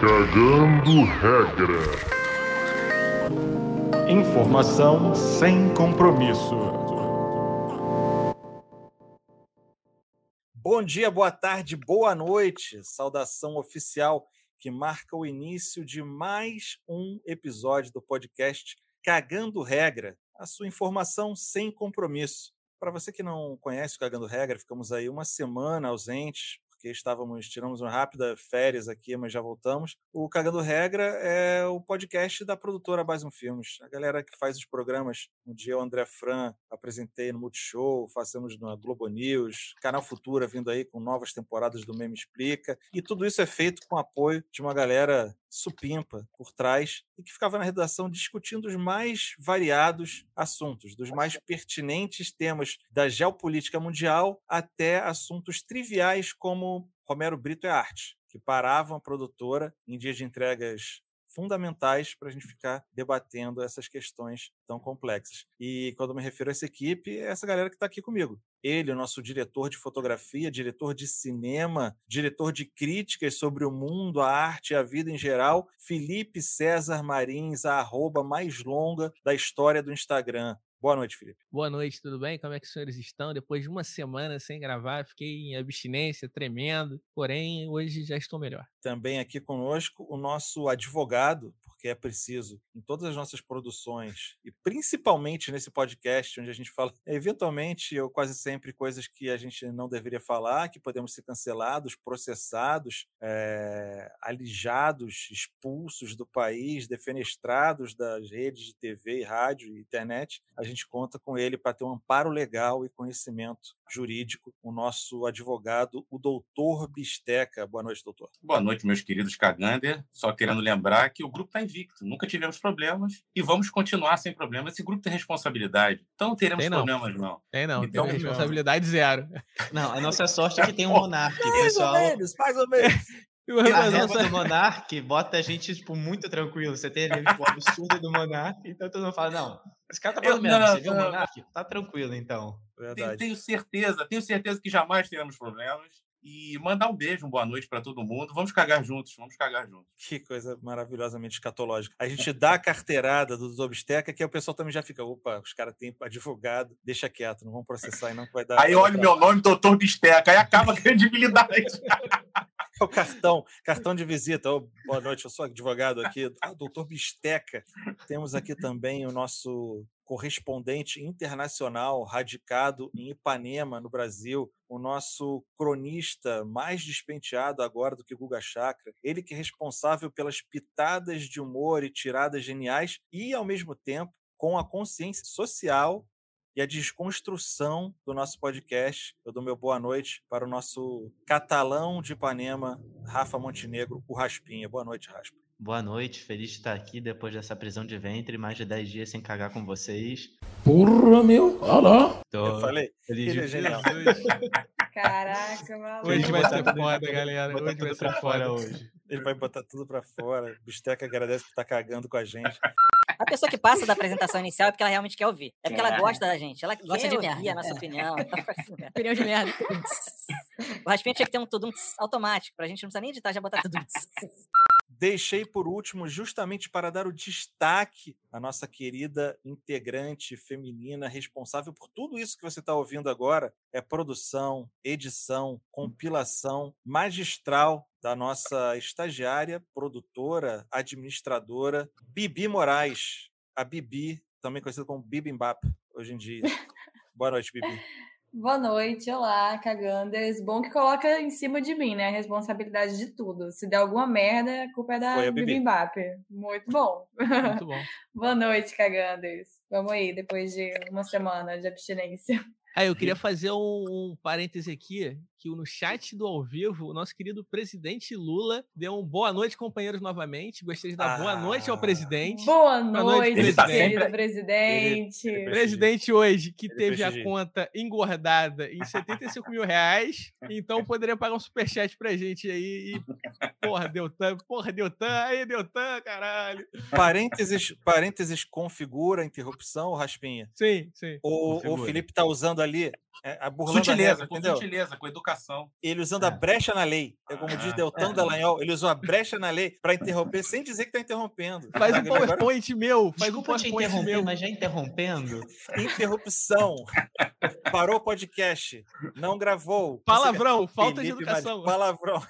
Cagando regra. Informação sem compromisso. Bom dia, boa tarde, boa noite. Saudação oficial que marca o início de mais um episódio do podcast Cagando Regra, a sua informação sem compromisso. Para você que não conhece o Cagando Regra, ficamos aí uma semana ausentes, porque estávamos, tiramos uma rápida férias aqui, mas já voltamos. O Cagando Regra é o podcast da produtora Mais Um Filmes. A galera que faz os programas, um dia o André Fran apresentei no Multishow, fazemos na Globo News, Canal Futura vindo aí com novas temporadas do Meme Explica. E tudo isso é feito com apoio de uma galera supimpa por trás e que ficava na redação discutindo os mais variados assuntos, dos mais pertinentes temas da geopolítica mundial até assuntos triviais como Romero Brito é arte, que paravam a produtora em dias de entregas fundamentais para a gente ficar debatendo essas questões tão complexas. E quando me refiro a essa equipe, é essa galera que está aqui comigo. Ele, o nosso diretor de fotografia, diretor de cinema, diretor de críticas sobre o mundo, a arte e a vida em geral, Felipe César Marins, a arroba mais longa da história do Instagram. Boa noite, Felipe. Boa noite, tudo bem? Como é que os senhores estão? Depois de uma semana sem gravar, fiquei em abstinência, tremendo, porém hoje já estou melhor. Também aqui conosco o nosso advogado, porque é preciso em todas as nossas produções e principalmente nesse podcast onde a gente fala eventualmente ou quase sempre coisas que a gente não deveria falar, que podemos ser cancelados, processados, é, alijados, expulsos do país, defenestrados das redes de TV, rádio e internet. A gente conta com ele para ter um amparo legal e conhecimento jurídico, o nosso advogado, o doutor Bisteca. Boa noite, doutor. Boa noite, meus queridos Cagander. Só querendo lembrar que o grupo está invicto, nunca tivemos problemas e vamos continuar sem problemas. Esse grupo tem responsabilidade, então não teremos Tem não. problemas, não. Tem não, Então, tem responsabilidade zero. Não, a nossa sorte é que tem um monarca. O pessoal, menos, mais ou menos. a A régua nossa- do monarca bota a gente, tipo, muito tranquilo. Você tem ali tipo, o absurdo do monarca, então todo mundo fala, não, esse cara tá falando mesmo, não, você viu o? Tá tranquilo, então. Tenho, Verdade. tenho certeza, tenho certeza que jamais teremos problemas. E mandar um beijo, uma boa noite para todo mundo. Vamos cagar juntos, vamos cagar juntos. Que coisa maravilhosamente escatológica. A gente dá a carteirada do doutor Bisteca, que aí o pessoal também já fica, opa, os caras têm advogado, deixa quieto, não vão processar e não vai dar. Aí olha o meu nome, doutor Bisteca, aí acaba a credibilidade. É o cartão, cartão de visita. Ô, boa noite, eu sou advogado aqui, ah, doutor Bisteca. Temos aqui também o nosso correspondente internacional radicado em Ipanema, no Brasil, o nosso cronista mais despenteado agora do que Guga Chakra, ele que é responsável pelas pitadas de humor e tiradas geniais e, ao mesmo tempo, com a consciência social e a desconstrução do nosso podcast. Eu dou meu boa noite para o nosso catalão de Ipanema, Rafa Montenegro, o Raspinha. Boa noite, Raspa. Boa noite, feliz de estar aqui depois dessa prisão de ventre, mais de 10 dias sem cagar com vocês. Porra, meu. Olha lá. Tô Eu falei, feliz de genial. Caraca, maluco. Hoje vai botar ser tudo- foda, galera. botar Hoje vai tudo ser pra fora hoje. Ele vai botar tudo para fora. Bisteca agradece por estar cagando com a gente. A pessoa que passa da apresentação inicial é porque ela realmente quer ouvir. É porque ela É. gosta da gente. Ela gosta de ouvir a nossa é. opinião. Opinião de merda. O Raspinha tinha que ter um tudo automático. Pra gente não precisar nem editar, já botar tudo. Deixei por último, justamente para dar o destaque à nossa querida integrante feminina responsável por tudo isso que você está ouvindo agora. É produção, edição, compilação magistral da nossa estagiária, produtora, administradora, Bibi Moraes. A Bibi, também conhecida como Bibimbap, hoje em dia. Boa noite, Bibi. Boa noite, olá, Caganders. Bom que coloca em cima de mim, né? A responsabilidade de tudo. Se der alguma merda, a culpa é da Foi a Bibi. Bibimbap. Muito bom. Muito bom. Boa noite, Caganders. Vamos aí, depois de uma semana de abstinência. Ah, eu queria fazer um, um parêntese aqui, que no chat do ao vivo, o nosso querido presidente Lula deu um boa noite, companheiros, novamente. Gostaria de dar boa noite ao Ah. presidente. Boa noite, noite, Ele tá querido sempre- presidente. ele- Presidente hoje, que Ele teve a conta engordada em 75 mil reais, então poderia pagar um superchat pra gente aí. E, porra, Deltan, porra, Deltan, aí, Deltan, caralho. Parênteses, parênteses configura a interrupção, Raspinha? Sim, sim. O, o. Felipe tá usando ali, é, a burlando a Sutileza, regra, com entendeu? sutileza, com educação. Ele usando a É. brecha na lei. É como diz Ah. Deltan É. Dallagnol, ele usou a brecha na lei para interromper sem dizer que está interrompendo. Faz um Agora, PowerPoint meu. Faz um Desculpa te PowerPoint interromper, meu. mas já interrompendo. interrupção. Parou o podcast. Não gravou. Palavrão, falta de Felipe Mares, educação. Palavrão.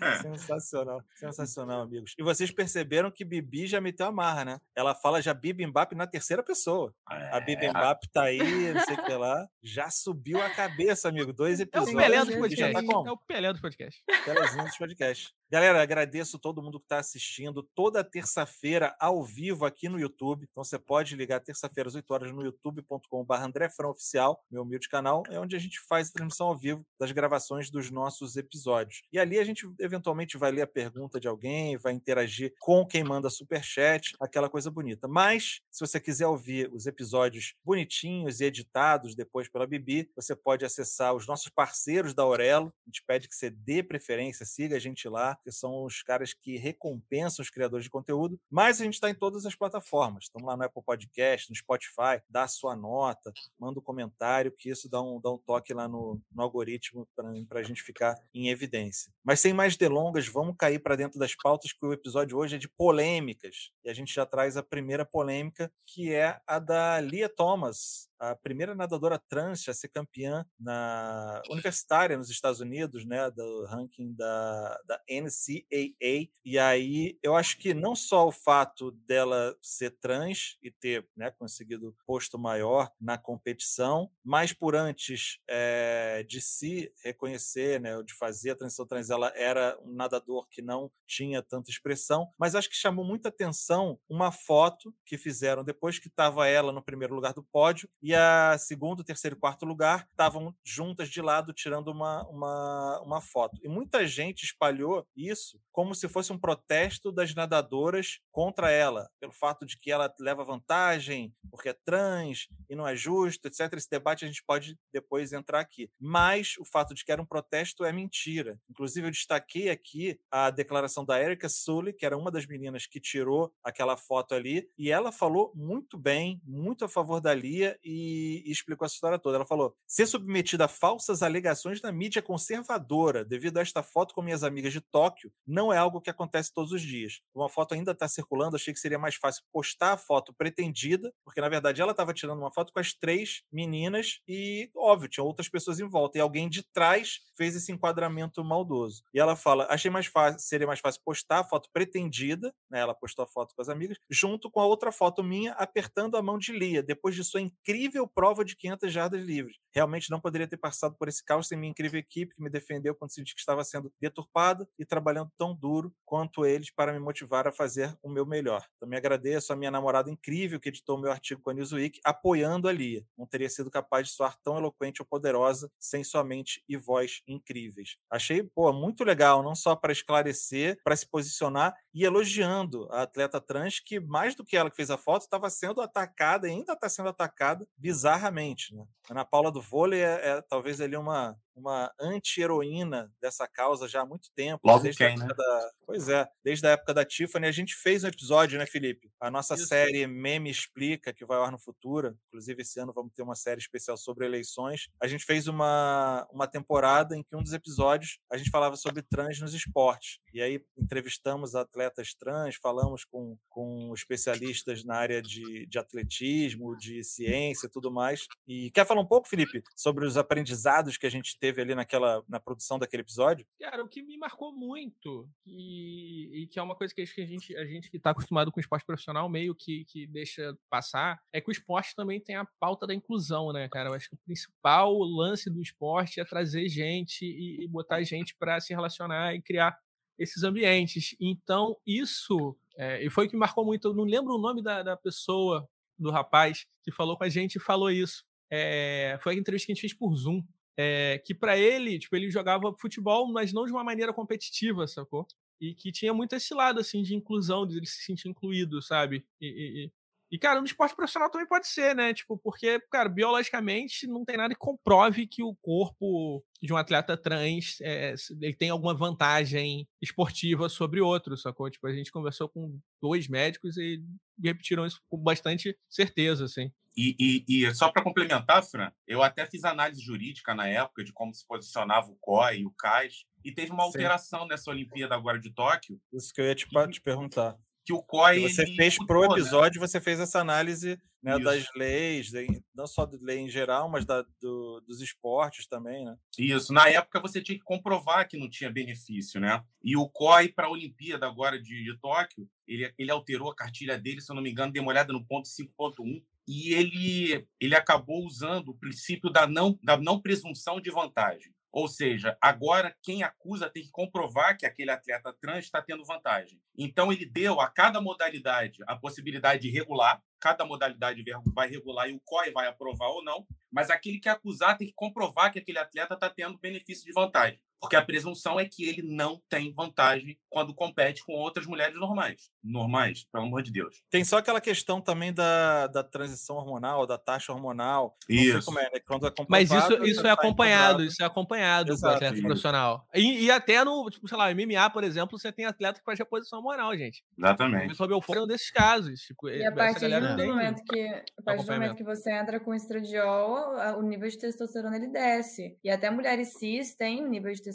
É. Sensacional, sensacional, amigos. E vocês perceberam que Bibi já meteu a marra, né? Ela fala já Bibimbap na terceira pessoa. A É, Bibimbap tá aí, não sei o que lá. Já subiu a cabeça, amigo. Dois É o episódios. Pelé dos e já podcasts. tá como? É o Pelé dos podcasts. Telezinho dos podcasts. Galera, agradeço todo mundo que está assistindo toda terça-feira ao vivo aqui no YouTube. Então você pode ligar terça-feira às 8 horas no youtube.com.br André Oficial, meu humilde canal, é onde a gente faz a transmissão ao vivo das gravações dos nossos episódios. E ali a gente eventualmente vai ler a pergunta de alguém, vai interagir com quem manda superchat, aquela coisa bonita. Mas, se você quiser ouvir os episódios bonitinhos e editados depois pela Bibi, você pode acessar os nossos parceiros da Aurelo. A gente pede que você dê preferência, siga a gente lá, que são os caras que recompensam os criadores de conteúdo. Mas a gente está em todas as plataformas. Estamos lá no Apple Podcast, no Spotify, dá sua nota, manda um comentário, que isso dá um, dá um toque lá no, no algoritmo para a gente ficar em evidência. Mas sem mais delongas, vamos cair para dentro das pautas, que o episódio hoje é de polêmicas. E a gente já traz a primeira polêmica, que é a da Lia Thomas, a primeira nadadora trans a ser campeã na universitária nos Estados Unidos, né, do ranking da, da NCAA. E aí eu acho que não só o fato dela ser trans e ter né, conseguido posto maior na competição, mas por antes é, de se reconhecer, né, de fazer a transição trans, ela era um nadador que não tinha tanta expressão, mas acho que chamou muita atenção uma foto que fizeram depois que estava ela no primeiro lugar do pódio e a segundo, terceiro e quarto lugar estavam juntas de lado tirando uma, uma, uma foto. E muita gente espalhou isso como se fosse um protesto das nadadoras contra ela, pelo fato de que ela leva vantagem, porque é trans e não é justo, etc. Esse debate a gente pode depois entrar aqui. Mas o fato de que era um protesto é mentira. Inclusive, eu destaquei aqui a declaração da Erika Sully, que era uma das meninas que tirou aquela foto ali, e ela falou muito bem, muito a favor da Lia e, e explicou essa história toda. Ela falou: ser submetida a falsas alegações na mídia conservadora devido a esta foto com minhas amigas de Tóquio não é algo que acontece todos os dias. Uma foto ainda está circulando, achei que seria mais fácil postar a foto pretendida, porque na verdade ela estava tirando uma foto com as três meninas e, óbvio, tinha outras pessoas em volta. E alguém de trás fez esse enquadramento maldoso. E ela fala: achei mais fácil, seria mais fácil postar a foto pretendida, né? Ela postou a foto com as amigas, junto com a outra foto minha apertando a mão de Lia, depois de sua incrível prova de 500 jardas livres. Realmente não poderia ter passado por esse caos sem minha incrível equipe que me defendeu quando senti que estava sendo deturpada e trabalhando tão duro quanto eles para me motivar a fazer o meu melhor. Também agradeço a minha namorada incrível que editou meu artigo com a Newsweek, apoiando a Lia. Não teria sido capaz de soar tão eloquente ou poderosa sem sua mente e voz incríveis. Achei, pô, muito legal, não só para esclarecer, para se posicionar e elogiando a atleta trans que, mais do que ela que fez a foto, estava sendo atacada e ainda está sendo atacada bizarramente. Né? Ana Paula do vôlei é, é talvez ali uma, uma anti-heroína dessa causa já há muito tempo. Logo desde quem, né? da- Pois é, desde a época da Tiffany, a gente fez um episódio, né, Felipe? A nossa Isso. série Meme Explica, que vai ao ar no futuro. Inclusive, esse ano vamos ter uma série especial sobre eleições. A gente fez uma, uma temporada em que um dos episódios a gente falava sobre trans nos esportes. E aí entrevistamos atletas trans, falamos com, com especialistas na área de, de atletismo, de ciência e tudo mais. E quer falar um pouco, Felipe, sobre os aprendizados que a gente teve ali naquela, na produção daquele episódio? Cara, o que me marcou muito, e, e que é uma coisa que a gente, a gente que está acostumado com o esporte profissional meio que, que deixa passar, é que o esporte também tem a pauta da inclusão, né, cara? Eu acho que o principal lance do esporte é trazer gente e, e botar gente para se relacionar e criar esses ambientes. Então, isso, é, e foi o que marcou muito. Eu não lembro o nome da, da pessoa, do rapaz, que falou com a gente e falou isso. É, foi a entrevista que a gente fez por Zoom. É, que para ele, tipo, ele jogava futebol, mas não de uma maneira competitiva, sacou? E que tinha muito esse lado, assim, de inclusão, de ele se sentir incluído, sabe? E, e- E, cara, no esporte profissional também pode ser, né? Tipo, porque, cara, biologicamente não tem nada que comprove que o corpo de um atleta trans é, ele tem alguma vantagem esportiva sobre outro, sacou? Tipo, a gente conversou com dois médicos e repetiram isso com bastante certeza, assim. E, e, e só para complementar, Fran, eu até fiz análise jurídica na época de como se posicionava o COI e o CAIS, e teve uma alteração Sim. nessa Olimpíada agora de Tóquio. Isso que eu ia te, te perguntar que o COI. você fez pro né? episódio, né? você fez essa análise né, das leis, não só da lei em geral, mas da, do, dos esportes também, né? Isso. Na época você tinha que comprovar que não tinha benefício, né? E o COI para a Olimpíada agora de, de Tóquio, ele, ele alterou a cartilha dele, se eu não me engano, olhada no ponto 5.1, e ele, ele acabou usando o princípio da não, da não presunção de vantagem. Ou seja, agora quem acusa tem que comprovar que aquele atleta trans está tendo vantagem. Então, ele deu a cada modalidade a possibilidade de regular, cada modalidade vai regular e o COI vai aprovar ou não, mas aquele que acusar tem que comprovar que aquele atleta está tendo benefício de vantagem. Porque a presunção é que ele não tem vantagem quando compete com outras mulheres normais. Normais, pelo amor de Deus. Tem só aquela questão também da, da transição hormonal, da taxa hormonal. Isso. É, né? Quando é Mas isso, isso é tá acompanhado, isso é acompanhado Exato, do atleta profissional. E, e, até no, tipo, sei lá, MMA, por exemplo, você tem atleta que faz reposição hormonal, gente. Exatamente. O Belfort é um desses casos. Tipo, e a partir, do momento, que, a partir do momento que você entra com estradiol, o nível de testosterona ele desce. E até mulheres cis têm um nível de testosterona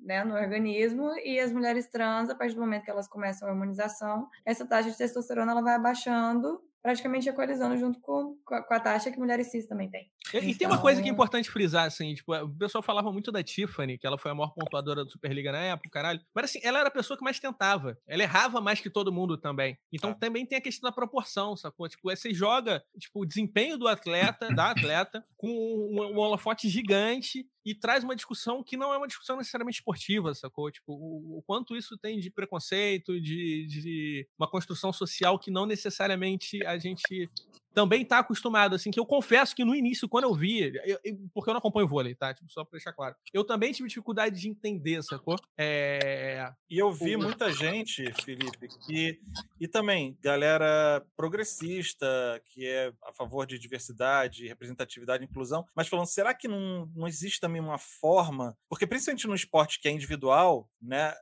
né, no organismo e as mulheres trans, a partir do momento que elas começam a hormonização, essa taxa de testosterona ela vai abaixando praticamente equalizando junto com, com a taxa que mulheres cis também têm. E, então... e, tem uma coisa que é então importante frisar, assim, tipo, o pessoal falava muito da Tiffany, que ela foi a maior pontuadora do Superliga na época, caralho. Mas assim, ela era a pessoa que mais tentava. Ela errava mais que todo mundo também. Então ah. também tem a questão da proporção, sacou? Tipo, você joga tipo, o desempenho do atleta, da atleta, com um, um holofote gigante e traz uma discussão que não é uma discussão necessariamente esportiva, sacou? Tipo, o, o quanto isso tem de preconceito, de, de uma construção social que não necessariamente a gente também tá acostumado, assim, que eu confesso que no início, quando eu vi, eu, eu, porque eu não acompanho vôlei, tá? Tipo, só pra deixar claro. Eu também tive dificuldade de entender, sacou? É... E eu vi muita gente, Felipe, que. E também, galera progressista, que é a favor de diversidade, representatividade e inclusão, mas falando, será que não, não existe também uma forma? Porque principalmente no esporte que é individual, né,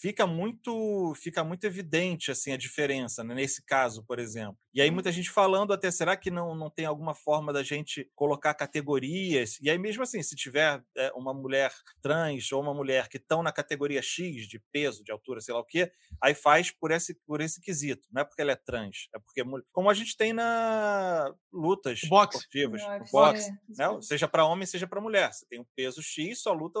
fica muito, fica muito evidente assim a diferença, né, nesse caso, por exemplo. E aí muita gente falando até, será que não, não tem alguma forma da gente colocar categorias? E aí mesmo assim, se tiver é, uma mulher trans ou uma mulher que estão na categoria X de peso, de altura, sei lá o quê, aí faz por esse, por esse quesito. Não é porque ela é trans, é porque como a gente tem na lutas boxe. esportivas, no boxe, né? seja para homem, seja para mulher. Você tem um peso X, só luta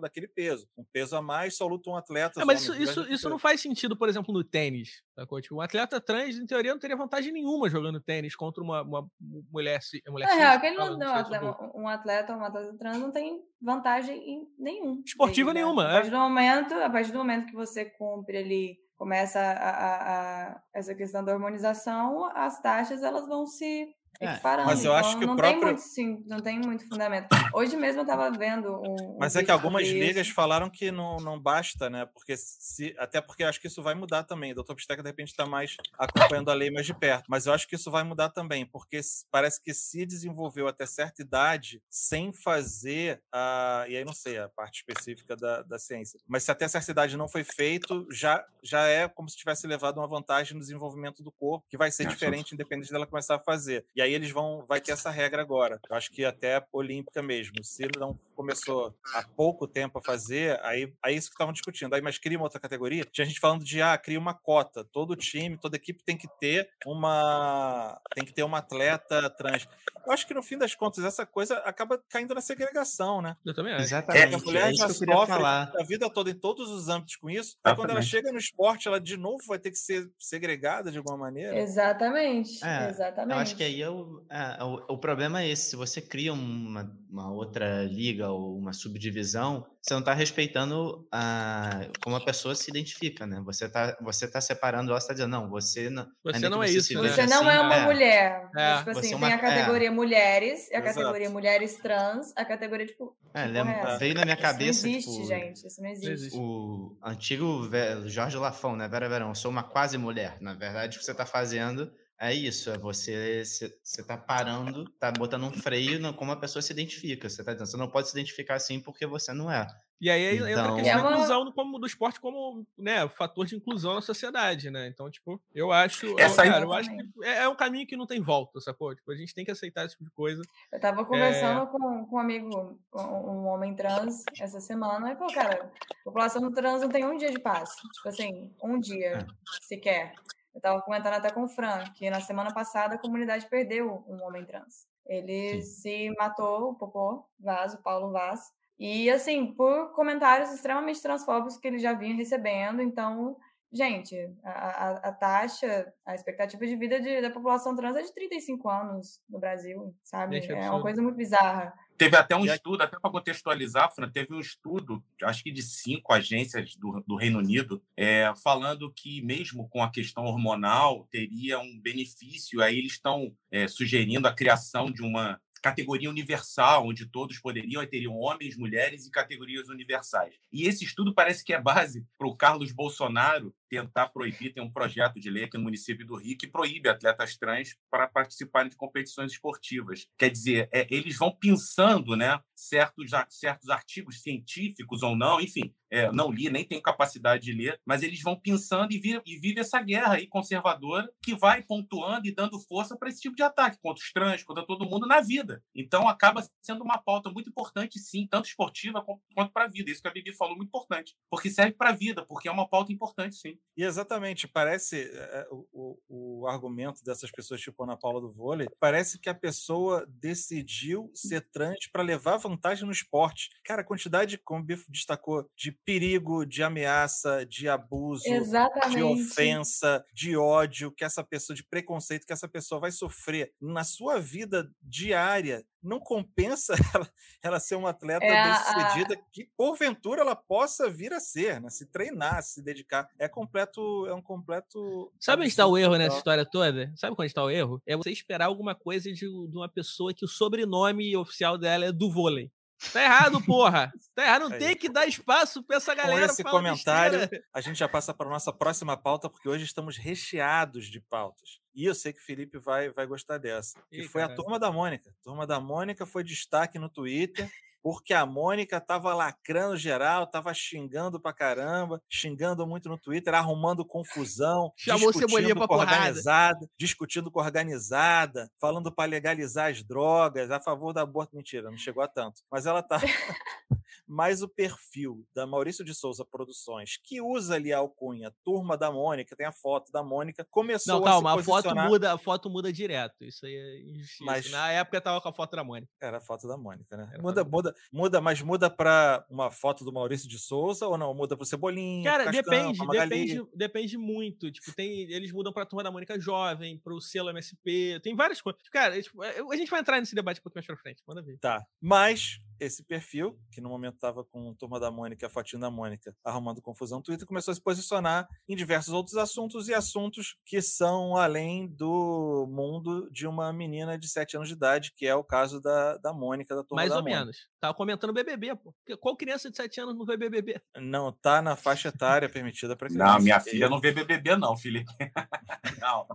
daquele peso. Um peso a mais, só luta um atleta. É, mas isso, isso, isso não faz sentido, por exemplo, no tênis. Sacou? Tipo, um atleta trans, em teoria, não teria vantagem nenhuma jogando tênis contra uma, uma mulher, mulher é, real, que não, não, atleta, um atleta ou uma atleta trans não tem vantagem em nenhum. Esportiva dele, nenhuma. Né? A, partir do momento, a partir do momento que você cumpre ali, começa a, a, a, essa questão da hormonização, as taxas elas vão se é, mas eu acho então, que não o próprio... tem muito, sim, não tem muito fundamento. Hoje mesmo eu estava vendo um, Mas um é que algumas ligas isso. falaram que não, não basta, né? Porque se até porque eu acho que isso vai mudar também. O Dr. Pisteca de repente está mais acompanhando a lei mais de perto, mas eu acho que isso vai mudar também, porque parece que se desenvolveu até certa idade sem fazer a e aí não sei a parte específica da, da ciência, mas se até certa idade não foi feito, já já é como se tivesse levado uma vantagem no desenvolvimento do corpo, que vai ser é, diferente independente dela começar a fazer. E aí aí eles vão, vai ter essa regra agora. Eu acho que até olímpica mesmo. Se não começou há pouco tempo a fazer, aí, aí isso que estavam discutindo. Aí, mas cria uma outra categoria. Tinha gente falando de, ah, cria uma cota. Todo time, toda equipe tem que ter uma, tem que ter uma atleta trans. Eu acho que no fim das contas essa coisa acaba caindo na segregação, né? Eu também acho. Exatamente. É, a mulher é já sofre falar. a vida toda em todos os âmbitos com isso. Aí quando ela chega no esporte, ela de novo vai ter que ser segregada de alguma maneira. Exatamente. É, Exatamente. Eu acho que aí eu é, o, o, problema é esse: se você cria uma, uma, outra liga ou uma subdivisão, você não está respeitando a, como a pessoa se identifica, né? Você está você tá separando ela, está dizendo, não, você não. Você não é isso. Né? Você não é uma é. mulher. É. Tipo assim, é uma, tem a categoria mulheres, a categoria Exato. mulheres trans, a categoria, tipo. É, lembra, veio na minha cabeça. Isso não existe, tipo, gente. Isso não existe. O antigo Jorge Lafão, né? Vera Verão, eu sou uma quase mulher. Na verdade, o que você está fazendo É isso, é você, você tá parando, tá botando um freio no como a pessoa se identifica. Você tá dizendo, você não pode se identificar assim porque você não é. E aí Então entra a questão É da inclusão como, do esporte como né, fator de inclusão na sociedade, né? Então, tipo, eu acho. eu- Essa aí- cara, eu acho que é, é um caminho que não tem volta, sacou? Tipo, a gente tem que aceitar esse tipo de coisa. Eu tava conversando com, com um amigo, um homem trans, essa semana, e falou, cara, a população trans não tem um dia de paz. Tipo assim, um dia sequer. Eu tava comentando até com o Fran, que na semana passada a comunidade perdeu um homem trans. Ele se matou, o Popô Vaz, o Paulo Vaz. E, assim, por comentários extremamente transfóbicos que ele já vinha recebendo. Então, gente, a, a, a taxa, a expectativa de vida de- da população trans é de 35 anos no Brasil, sabe? Gente, é uma absurdo. coisa muito bizarra. Teve até um estudo, até para contextualizar, Fran, teve um estudo, acho que de cinco agências do, do Reino Unido, é, falando que mesmo com a questão hormonal teria um benefício. Aí eles estão é, sugerindo a criação de uma categoria universal, onde todos poderiam, aí teriam homens, mulheres e categorias universais. E esse estudo parece que é base para o Carlos Bolsonaro tentar proibir, tem um projeto de lei aqui no município do Rio que proíbe atletas trans para participarem de competições esportivas. Quer dizer, é, eles vão pensando né, certos, certos artigos científicos ou não, enfim, é, não li, nem tenho capacidade de ler, mas eles vão pensando e, vira, e vive essa guerra aí conservadora que vai pontuando e dando força para esse tipo de ataque contra os trans, contra todo mundo na vida. Então acaba sendo uma pauta muito importante, sim, tanto esportiva quanto para a vida. Isso que a Bibi falou, muito importante. Porque serve para a vida, porque é uma pauta importante, sim. E exatamente, parece é, o, o, o argumento dessas pessoas, tipo Ana Paula do vôlei, parece que a pessoa decidiu ser trans para levar vantagem no esporte. Cara, a quantidade, como o Bifo destacou, de perigo, de ameaça, de abuso, de Exatamente. ofensa, de ódio, que essa pessoa, de preconceito que essa pessoa vai sofrer na sua vida diária, não compensa ela, ela ser uma atleta É a- bem-sucedida que, porventura, ela possa vir a ser, né? Se treinar, se dedicar. É completo, é um completo. Sabe onde está o erro nessa história toda? Sabe onde está o erro? É você esperar alguma coisa de, de uma pessoa que o sobrenome oficial dela é do vôlei. Tá errado, porra! Tá errado, não Aí. tem que dar espaço pra essa Com galera esse falar comentário, besteira. a gente já passa para a nossa próxima pauta, porque hoje estamos recheados de pautas. E eu sei que o Felipe vai, vai gostar dessa. Ih, foi a turma da Mônica. A turma da Mônica foi destaque no Twitter. Porque a Mônica tava lacrando geral, tava xingando pra caramba, xingando muito no Twitter, arrumando confusão, Chamou discutindo com a porrada. organizada, discutindo com a organizada, falando para legalizar as drogas, a favor do aborto. Mentira, não chegou a tanto. Mas ela tá. Mas o perfil da Maurício de Souza Produções, que usa ali a alcunha Turma da Mônica, tem a foto da Mônica, começou Não, calma, a a se foto posicionar... muda, a foto muda direto. Isso aí é injustiça. Mas- Na época tava com a foto da Mônica. Era a foto da Mônica, né? Era a Muda, foto muda, muda, mas muda para uma foto do Maurício de Souza ou não? Muda para Cebolinha, pro Cara, Cascão, depende, depende, depende muito. Tipo, tem, eles mudam pra turma da Mônica Jovem, pro selo MSP, tem várias coisas. Cara, tipo, é, a gente vai entrar nesse debate um pouquinho mais pra frente, manda ver. Tá. Mas esse perfil, que no momento estava com Turma da Mônica, a fotinho da Mônica, arrumando confusão no Twitter, começou a se posicionar em diversos outros assuntos e assuntos que são além do mundo de uma menina de 7 anos de idade, que é o caso da, da Mônica, da Turma Mais da ou Mônica. menos. Tava comentando BBB, pô. Qual criança de 7 anos não vê BBB? Não tá na faixa etária permitida para criança. Não, minha filha não vê BBB, não, Felipe. não.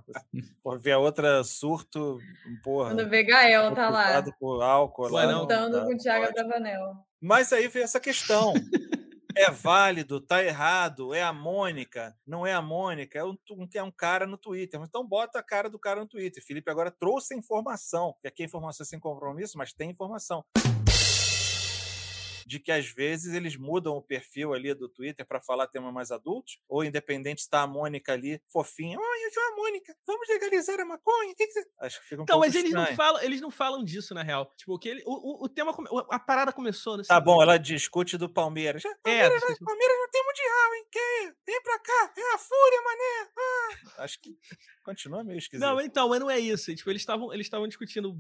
Por ver a outra surto, porra. Quando vê Gael tá lá, por álcool lá. não. tá, com o Thiago. Mas aí vem essa questão. É válido, tá errado, é a Mônica, não é a Mônica, é um, é um cara no Twitter. Então bota a cara do cara no Twitter. Felipe agora trouxe a informação, que aqui é informação sem compromisso, mas tem informação. De que às vezes eles mudam o perfil ali do Twitter para falar temas mais adultos, ou independente está a Mônica ali, fofinha. Oi, eu sou a Mônica, vamos legalizar a maconha? Que que você-" Acho que fica um Então, pouco mas eles não, falam, eles não falam disso, na real. Tipo, que ele, o, o, tema. A parada começou nesse. Tá bom, ela discute do Palmeiras. Já, É, Palmeiras, não- Palmeiras não tem mundial, hein? Quem? Vem pra cá, é a fúria, mané. Ah. Acho que continua meio esquisito. Não, então, mas não é isso. Tipo, eles estavam eles estavam discutindo.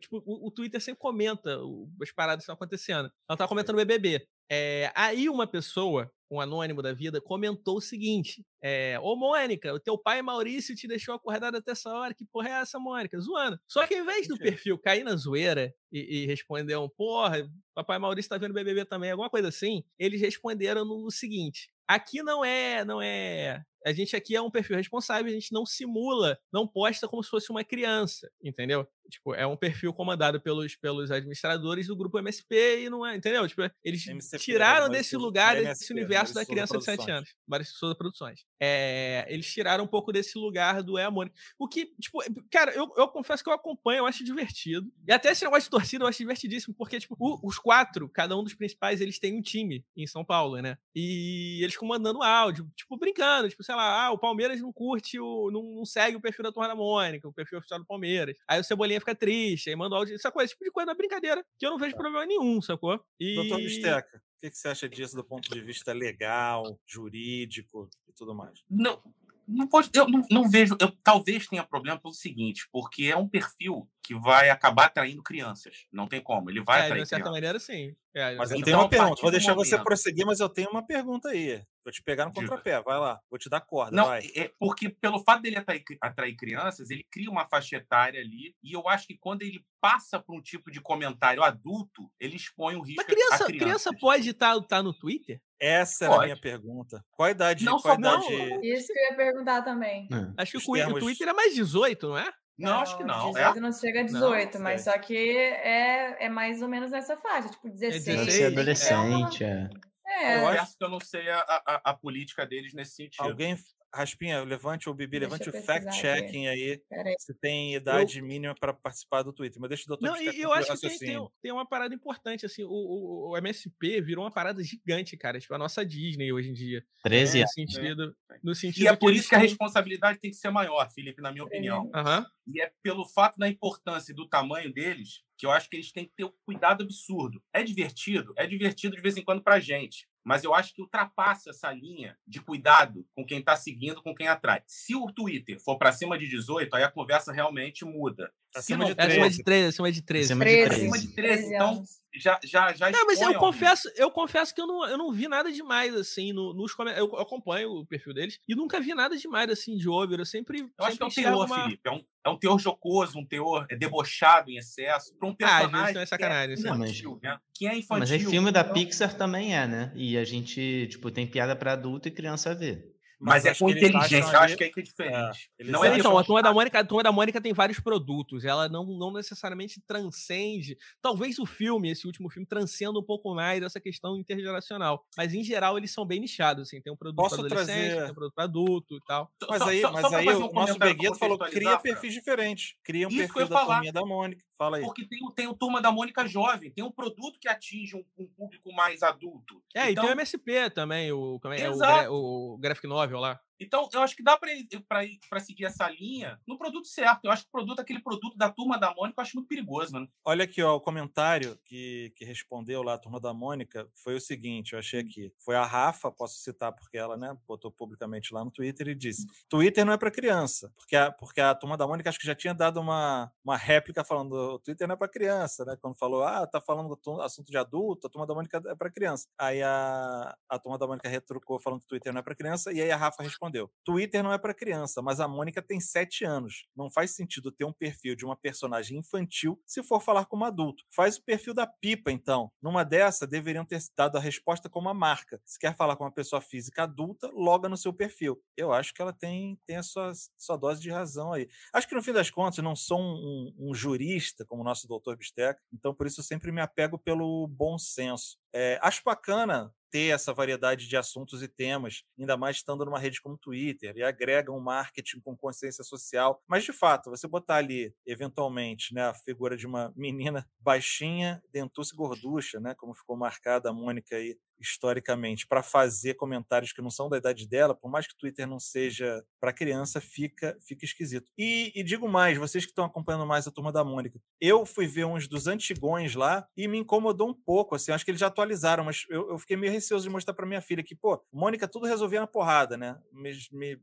Tipo, o, o Twitter sempre comenta as paradas que estão acontecendo. Ela tava comentando o BBB. É, aí uma pessoa um anônimo da vida, comentou o seguinte: é, Ô Mônica, o teu pai Maurício te deixou acordado até essa hora. Que porra é essa, Mônica? Zoando. Só que ao invés do perfil cair na zoeira e, e responder um, porra, papai Maurício tá vendo BBB também, alguma coisa assim, eles responderam no seguinte: aqui não é, não é a gente aqui é um perfil responsável, a gente não simula, não posta como se fosse uma criança, entendeu? Tipo, é um perfil comandado pelos, pelos administradores do grupo MSP e não é, entendeu? Tipo, eles MCP, tiraram desse lugar, MSP, desse universo da criança de 7 anos. Várias Souza Produções. É, eles tiraram um pouco desse lugar do É Amor. O que, tipo, cara, eu, eu confesso que eu acompanho, eu acho divertido. E até esse negócio de torcida eu acho divertidíssimo, porque, tipo, o, os quatro, cada um dos principais, eles têm um time em São Paulo, né? E eles comandando áudio, tipo, brincando, tipo, sei lá, ah, o Palmeiras não curte, o, não, não segue o perfil da Turma da Mônica, o perfil oficial do Palmeiras. Aí o Cebolinha fica triste, aí manda áudio, sacou? Esse tipo de coisa é brincadeira, que eu não vejo é. problema nenhum, sacou? E... Doutor Bisteca, o que, que você acha disso do ponto de vista legal, jurídico e tudo mais? Não, não pode, eu não, não vejo, eu talvez tenha problema pelo seguinte, porque é um perfil que vai acabar atraindo crianças. Não tem como, ele vai é, atrair de certa crianças. maneira, sim. É, mas eu então, tenho uma pergunta, vou deixar momento... você prosseguir, mas eu tenho uma pergunta aí. Vou te pegar no contrapé, vai lá, vou te dar corda, não, vai. É porque pelo fato dele atrair, atrair crianças, ele cria uma faixa etária ali, e eu acho que quando ele passa para um tipo de comentário adulto, ele expõe o risco mas criança, a criança pode estar tá, tá no Twitter? Essa era a minha pergunta. Qual a idade? Não, qual idade... Não. Isso que eu ia perguntar também. É. Acho que o, termos... o, Twitter é mais 18, não é? Não, não acho que não. 18 é? não chega a 18, não, mas só que é, é mais ou menos nessa faixa, tipo 16. É 16 adolescente, é. É. Eu acho que eu não sei a, a, a política deles nesse sentido. Alguém, Raspinha, levante o Bibi, levante o fact-checking aí, se tem idade eu... mínima para participar do Twitter. Mas deixa o doutor Não, e eu acho que tem, tem, tem, uma parada importante, assim, o, o, o, MSP virou uma parada gigante, cara, tipo a nossa Disney hoje em dia. 13 anos. No sentido, é. no sentido e é por isso que a responsabilidade tem que ser maior, Felipe, na minha opinião. Uhum. E é pelo fato da importância e do tamanho deles que eu acho que eles têm que ter um cuidado absurdo. É divertido? É divertido de vez em quando pra gente mas eu acho que ultrapassa essa linha de cuidado com quem está seguindo, com quem atrai. Se o Twitter for para cima de 18, aí a conversa realmente muda. Acima, não, de 13. acima de 13. Acima de 13. Acima de 13. Acima de 13. Então, já, já, já Não, mas eu confesso, eu confesso que eu não, eu não vi nada demais, assim, no, nos comentários. Eu acompanho o perfil deles e nunca vi nada demais, assim, de over. Eu sempre. Eu acho que é um teor, uma... Felipe. É um, é um teor jocoso, um teor é debochado em excesso. Para um personagem. Ah, isso é sacanagem. Que é, infantil, né? que é infantil. Mas é filme da Pixar também é, né? E a gente, tipo, tem piada para adulto e criança ver. Mas, mas é com inteligência, eu acho que é, que é diferente. É, não é então, a turma, da Mônica, a turma da Mônica tem vários produtos, ela não, não necessariamente transcende. Talvez o filme, esse último filme, transcenda um pouco mais essa questão intergeracional. Mas em geral eles são bem nichados, assim. Tem um produto para adolescente, trazer... tem um produto para adulto e tal. Mas aí, só, mas aí o nosso Begueto falou cria perfis diferentes. Cria um Isso perfil da turminha da Mônica. Fala aí. Porque tem, tem o Turma da Mônica jovem, tem um produto que atinge um, um público mais adulto. É, então... e tem o então MSP também, o, é, o, o Graphic Novel lá. Então, eu acho que dá para seguir essa linha no produto certo. Eu acho que o produto, aquele produto da turma da Mônica, eu acho muito perigoso, mano. Olha aqui, ó, o comentário que, que respondeu lá a turma da Mônica foi o seguinte: eu achei aqui. Foi a Rafa, posso citar porque ela, né, botou publicamente lá no Twitter e disse: Twitter não é para criança. Porque a, porque a turma da Mônica acho que já tinha dado uma, uma réplica falando: o Twitter não é para criança, né? Quando falou, ah, tá falando do assunto de adulto, a turma da Mônica é para criança. Aí a, a turma da Mônica retrucou falando que o Twitter não é para criança, e aí a Rafa respondeu respondeu: Twitter não é para criança, mas a Mônica tem 7 anos. Não faz sentido ter um perfil de uma personagem infantil se for falar como adulto. Faz o perfil da Pipa, então. Numa dessa, deveriam ter dado a resposta como a marca. Se quer falar com uma pessoa física adulta, loga no seu perfil. Eu acho que ela tem, tem a sua, sua dose de razão aí. Acho que no fim das contas, não sou um, um, jurista como o nosso doutor Bisteca, então por isso eu sempre me apego pelo bom senso. É, acho bacana ter essa variedade de assuntos e temas, ainda mais estando numa rede como o Twitter, e agrega um marketing com consciência social. Mas, de fato, você botar ali, eventualmente, né, a figura de uma menina baixinha, dentuça e gorducha, né, como ficou marcada a Mônica aí historicamente para fazer comentários que não são da idade dela, por mais que o Twitter não seja para criança, fica fica esquisito. E, e, digo mais, vocês que estão acompanhando mais a turma da Mônica, eu fui ver uns dos antigões lá e me incomodou um pouco, assim, acho que eles já atualizaram, mas eu, eu fiquei meio receoso de mostrar para minha filha que, pô, Mônica tudo resolvia na porrada, né? Me, me,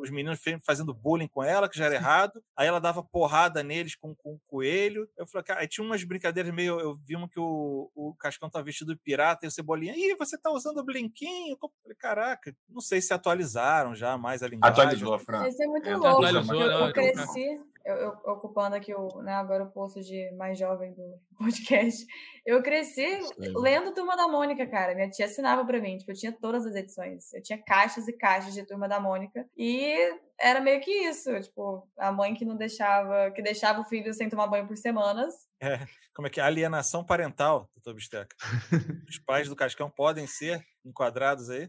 os meninos fazendo bullying com ela, que já era errado, aí ela dava porrada neles com, com o coelho. Eu falei, cara, aí tinha umas brincadeiras meio, eu vi uma que o, o Cascão tá vestido de pirata e o Cebolinha, ih, você tá usando o blinquinho? Eu falei, caraca, não sei se atualizaram já mais a linguagem. Atualizou, Fran. Isso é muito É, louco. atualizou, eu, não, eu não, cresci, eu, eu- ocupando aqui o, né, agora o posto de mais jovem do podcast. Eu cresci lendo Turma da Mônica, cara. Minha tia assinava pra mim. Tipo, eu tinha todas as edições. Eu tinha caixas e caixas de Turma da Mônica. E era meio que isso. Tipo, a mãe que não deixava, que deixava o filho sem tomar banho por semanas. Como é que é? Alienação parental, doutor Bisteca. Os pais do Cascão podem ser enquadrados aí?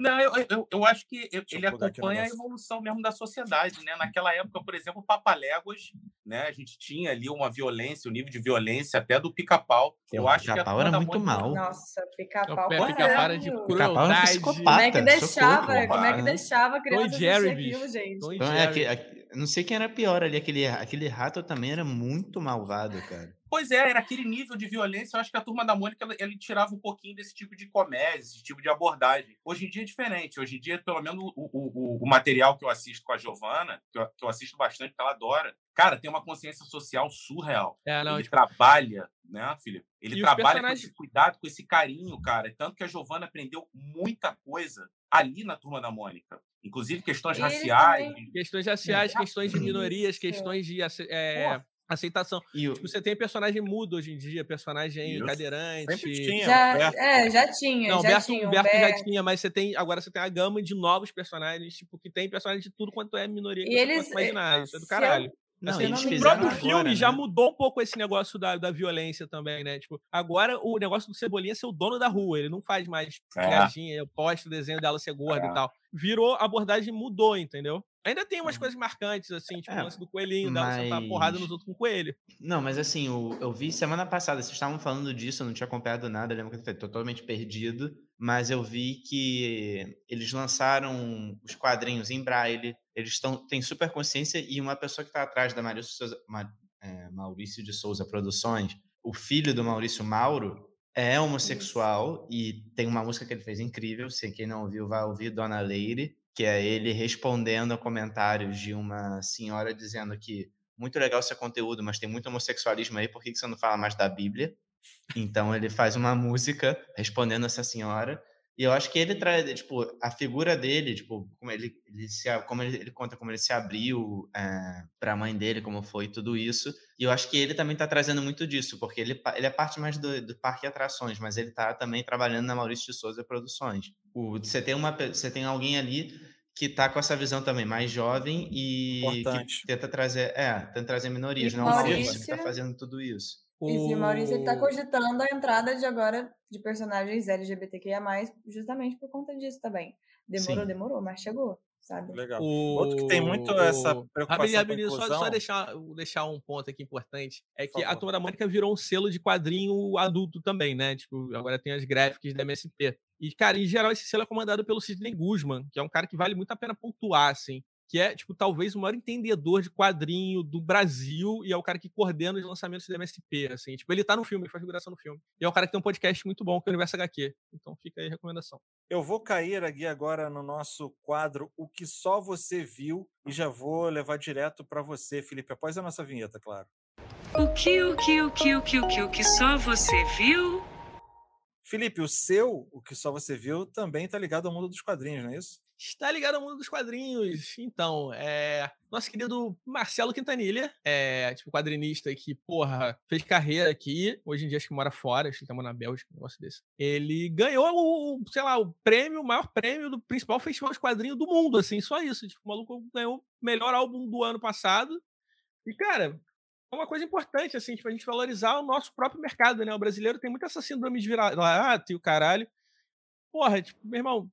Não, eu, eu, eu acho que eu- eu ele aqui acompanha a evolução mesmo da sociedade, né? Naquela época, por exemplo, o Papaléguas, né? A gente tinha ali uma violência, o nível de violência até do pica-pau. Eu Pô, acho que a Pica-Pau era muito mal. Nossa, É pica-pau. pé Pau, pica-para de era um crueldade. psicopata. Como é que deixava? socorro. Como é que deixava a criança Jerry, assistir aquilo, gente? Então, é, Jerry. aque- aque- não sei quem era pior ali, aquele, aquele rato também era muito malvado, cara. Pois é, era aquele nível de violência. Eu acho que a turma da Mônica ela- ele tirava um pouquinho desse tipo de comédia, esse tipo de abordagem. Hoje em dia é diferente. Hoje em dia, pelo menos o, o, o- o material que eu assisto com a Giovana, que eu, que eu assisto bastante, que ela adora, cara, tem uma consciência social surreal. É, não, ele tipo, trabalha, né, Felipe? Ele E trabalha com personagens- esse cuidado, com esse carinho, cara. Tanto que a Giovana aprendeu muita coisa ali na turma da Mônica. Inclusive questões eles raciais. também- questões raciais, É. questões de minorias, questões de é, aceitação. E o, Tipo, Você tem personagem mudo hoje em dia, personagem Isso. cadeirante. Sempre tinha. Já, Humberto. é, já tinha, Não, já Humberto, tinha. Humberto já Humberto. tinha, mas você tem. Agora você tem a gama de novos personagens, tipo, que tem personagens de tudo quanto é minoria que E você eles, imaginar. Isso é do caralho. Não, Assim, não o próprio agora, filme já né? mudou um pouco esse negócio da, da violência também, né? Tipo, agora o negócio do Cebolinha é ser o dono da rua. Ele não faz mais É. piadinha, eu posto o desenho dela ser gorda É. e tal. Virou, a abordagem mudou, entendeu? Ainda tem umas Uhum. coisas marcantes, assim, tipo É, o lance do coelhinho, dela sentar a porrada mas- nos outros com coelho. Não, mas assim, o- eu vi semana passada, vocês estavam falando disso, eu não tinha acompanhado nada, eu lembro que eu fui totalmente perdido, mas eu vi que eles lançaram os quadrinhos em braille, eles tão, têm super consciência e uma pessoa que está atrás da Maurício, Souza- Ma- é, Maurício de Souza Produções, o filho do Maurício Mauro, é homossexual e tem uma música que ele fez incrível, se quem não ouviu vai ouvir, Dona Leire, que é ele respondendo a comentários de uma senhora dizendo que muito legal seu conteúdo, mas tem muito homossexualismo aí, por que você não fala mais da Bíblia? Então ele faz uma música respondendo essa senhora. E eu acho que ele traz, tipo, a figura dele, tipo, como ele, ele se, como ele, ele conta como ele se abriu para a mãe dele, como foi tudo isso. E eu acho que ele também está trazendo muito disso, porque ele, ele é parte mais do, do parque atrações, mas ele está também trabalhando na Maurício de Souza Produções. O, você tem uma, você tem alguém ali que tá com essa visão também mais jovem e Importante. que tenta trazer, é, tenta trazer minorias, E não é o Maurício que Maurício- tá fazendo tudo isso. E o Maurício ele tá O- cogitando a entrada de agora de personagens LGBTQIA+, justamente por conta disso também. Demorou, Sim. demorou, mas chegou, sabe? Legal. O... Outro que tem muito essa preocupação Rapidinho, com a rapidinho, só, só deixar, deixar um ponto aqui importante. É Por que a. Turma da Mônica virou um selo de quadrinho adulto também, né? Tipo, agora tem as gráficas da MSP. E, cara, em geral, esse selo é comandado pelo Sidney Guzman, que é um cara que vale muito a pena pontuar, assim. Que é, tipo, talvez o maior entendedor de quadrinho do Brasil e é o cara que coordena os lançamentos da MSP, assim. Tipo, ele tá no filme, ele faz figuração no filme. E é um cara que tem um podcast muito bom, que é o Universo HQ. Então fica aí a recomendação. Eu vou cair aqui agora no nosso quadro O que só você viu e já vou levar direto para você, Felipe, após a nossa vinheta, claro. O que, o que, o que, o que, o que, o que só você viu? Felipe, o seu O que só você viu também tá ligado ao mundo dos quadrinhos, não é isso? Está ligado ao mundo dos quadrinhos. Então, é. Nosso querido Marcelo Quintanilha, é, tipo, quadrinista que, porra, fez carreira aqui. Hoje em dia acho que mora fora, acho que tá na Bélgica, um negócio desse. Ele ganhou o, sei lá, o prêmio, o maior prêmio do principal festival de quadrinho do mundo, assim, só isso. Tipo, o maluco ganhou o melhor álbum do ano passado. E, cara, é uma coisa importante, assim, tipo, a gente valorizar o nosso próprio mercado, né? O brasileiro tem muito essa síndrome de vira-lata e o caralho. Porra, tipo, meu irmão,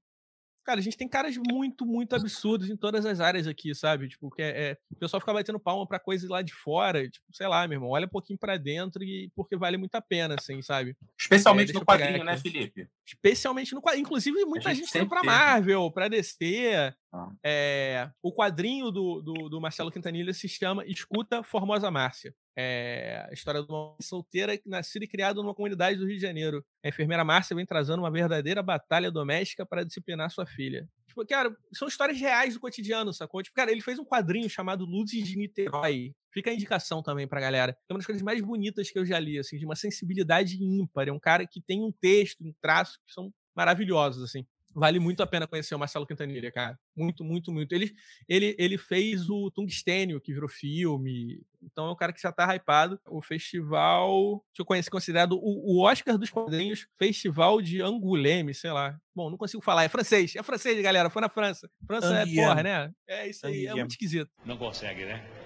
Cara, a gente tem caras muito, muito absurdos em todas as áreas aqui, sabe? Tipo, que é, é- o pessoal fica batendo palma pra coisas lá de fora, tipo, sei lá, meu irmão, olha um pouquinho pra dentro e porque vale muito a pena, assim, sabe? Especialmente deixa no quadrinho, né. Felipe? Especialmente no quadrinho. Inclusive, muita gente gente tem pra. Marvel, pra DC. Ah. É, o quadrinho do, do, do Marcelo Quintanilha se chama Escuta Formosa Márcia. É a história de uma solteira nascida e criada numa comunidade do Rio de Janeiro. A enfermeira Márcia vem trazendo uma verdadeira batalha doméstica para disciplinar sua filha. Tipo, cara, são histórias reais do cotidiano, sacou? Tipo, cara, ele fez um quadrinho chamado Luzes de Niterói. Fica a indicação também pra galera. É uma das coisas mais bonitas que eu já li, assim, de uma sensibilidade ímpar. É um cara que tem um texto, um traço que são maravilhosos, assim. Vale muito a pena conhecer o Marcelo Quintanilha, cara. Muito, muito, muito. Ele, ele, ele fez o Tungstênio, que virou filme. Então é um cara que já tá hypado. O festival, que eu conheço, considerado o, o Oscar dos quadrinhos, Festival de Angoulême, sei lá. Bom, não consigo falar. É francês. É francês, galera. Foi na França. França é porra, né? É isso aí. É muito esquisito. Não consegue, né?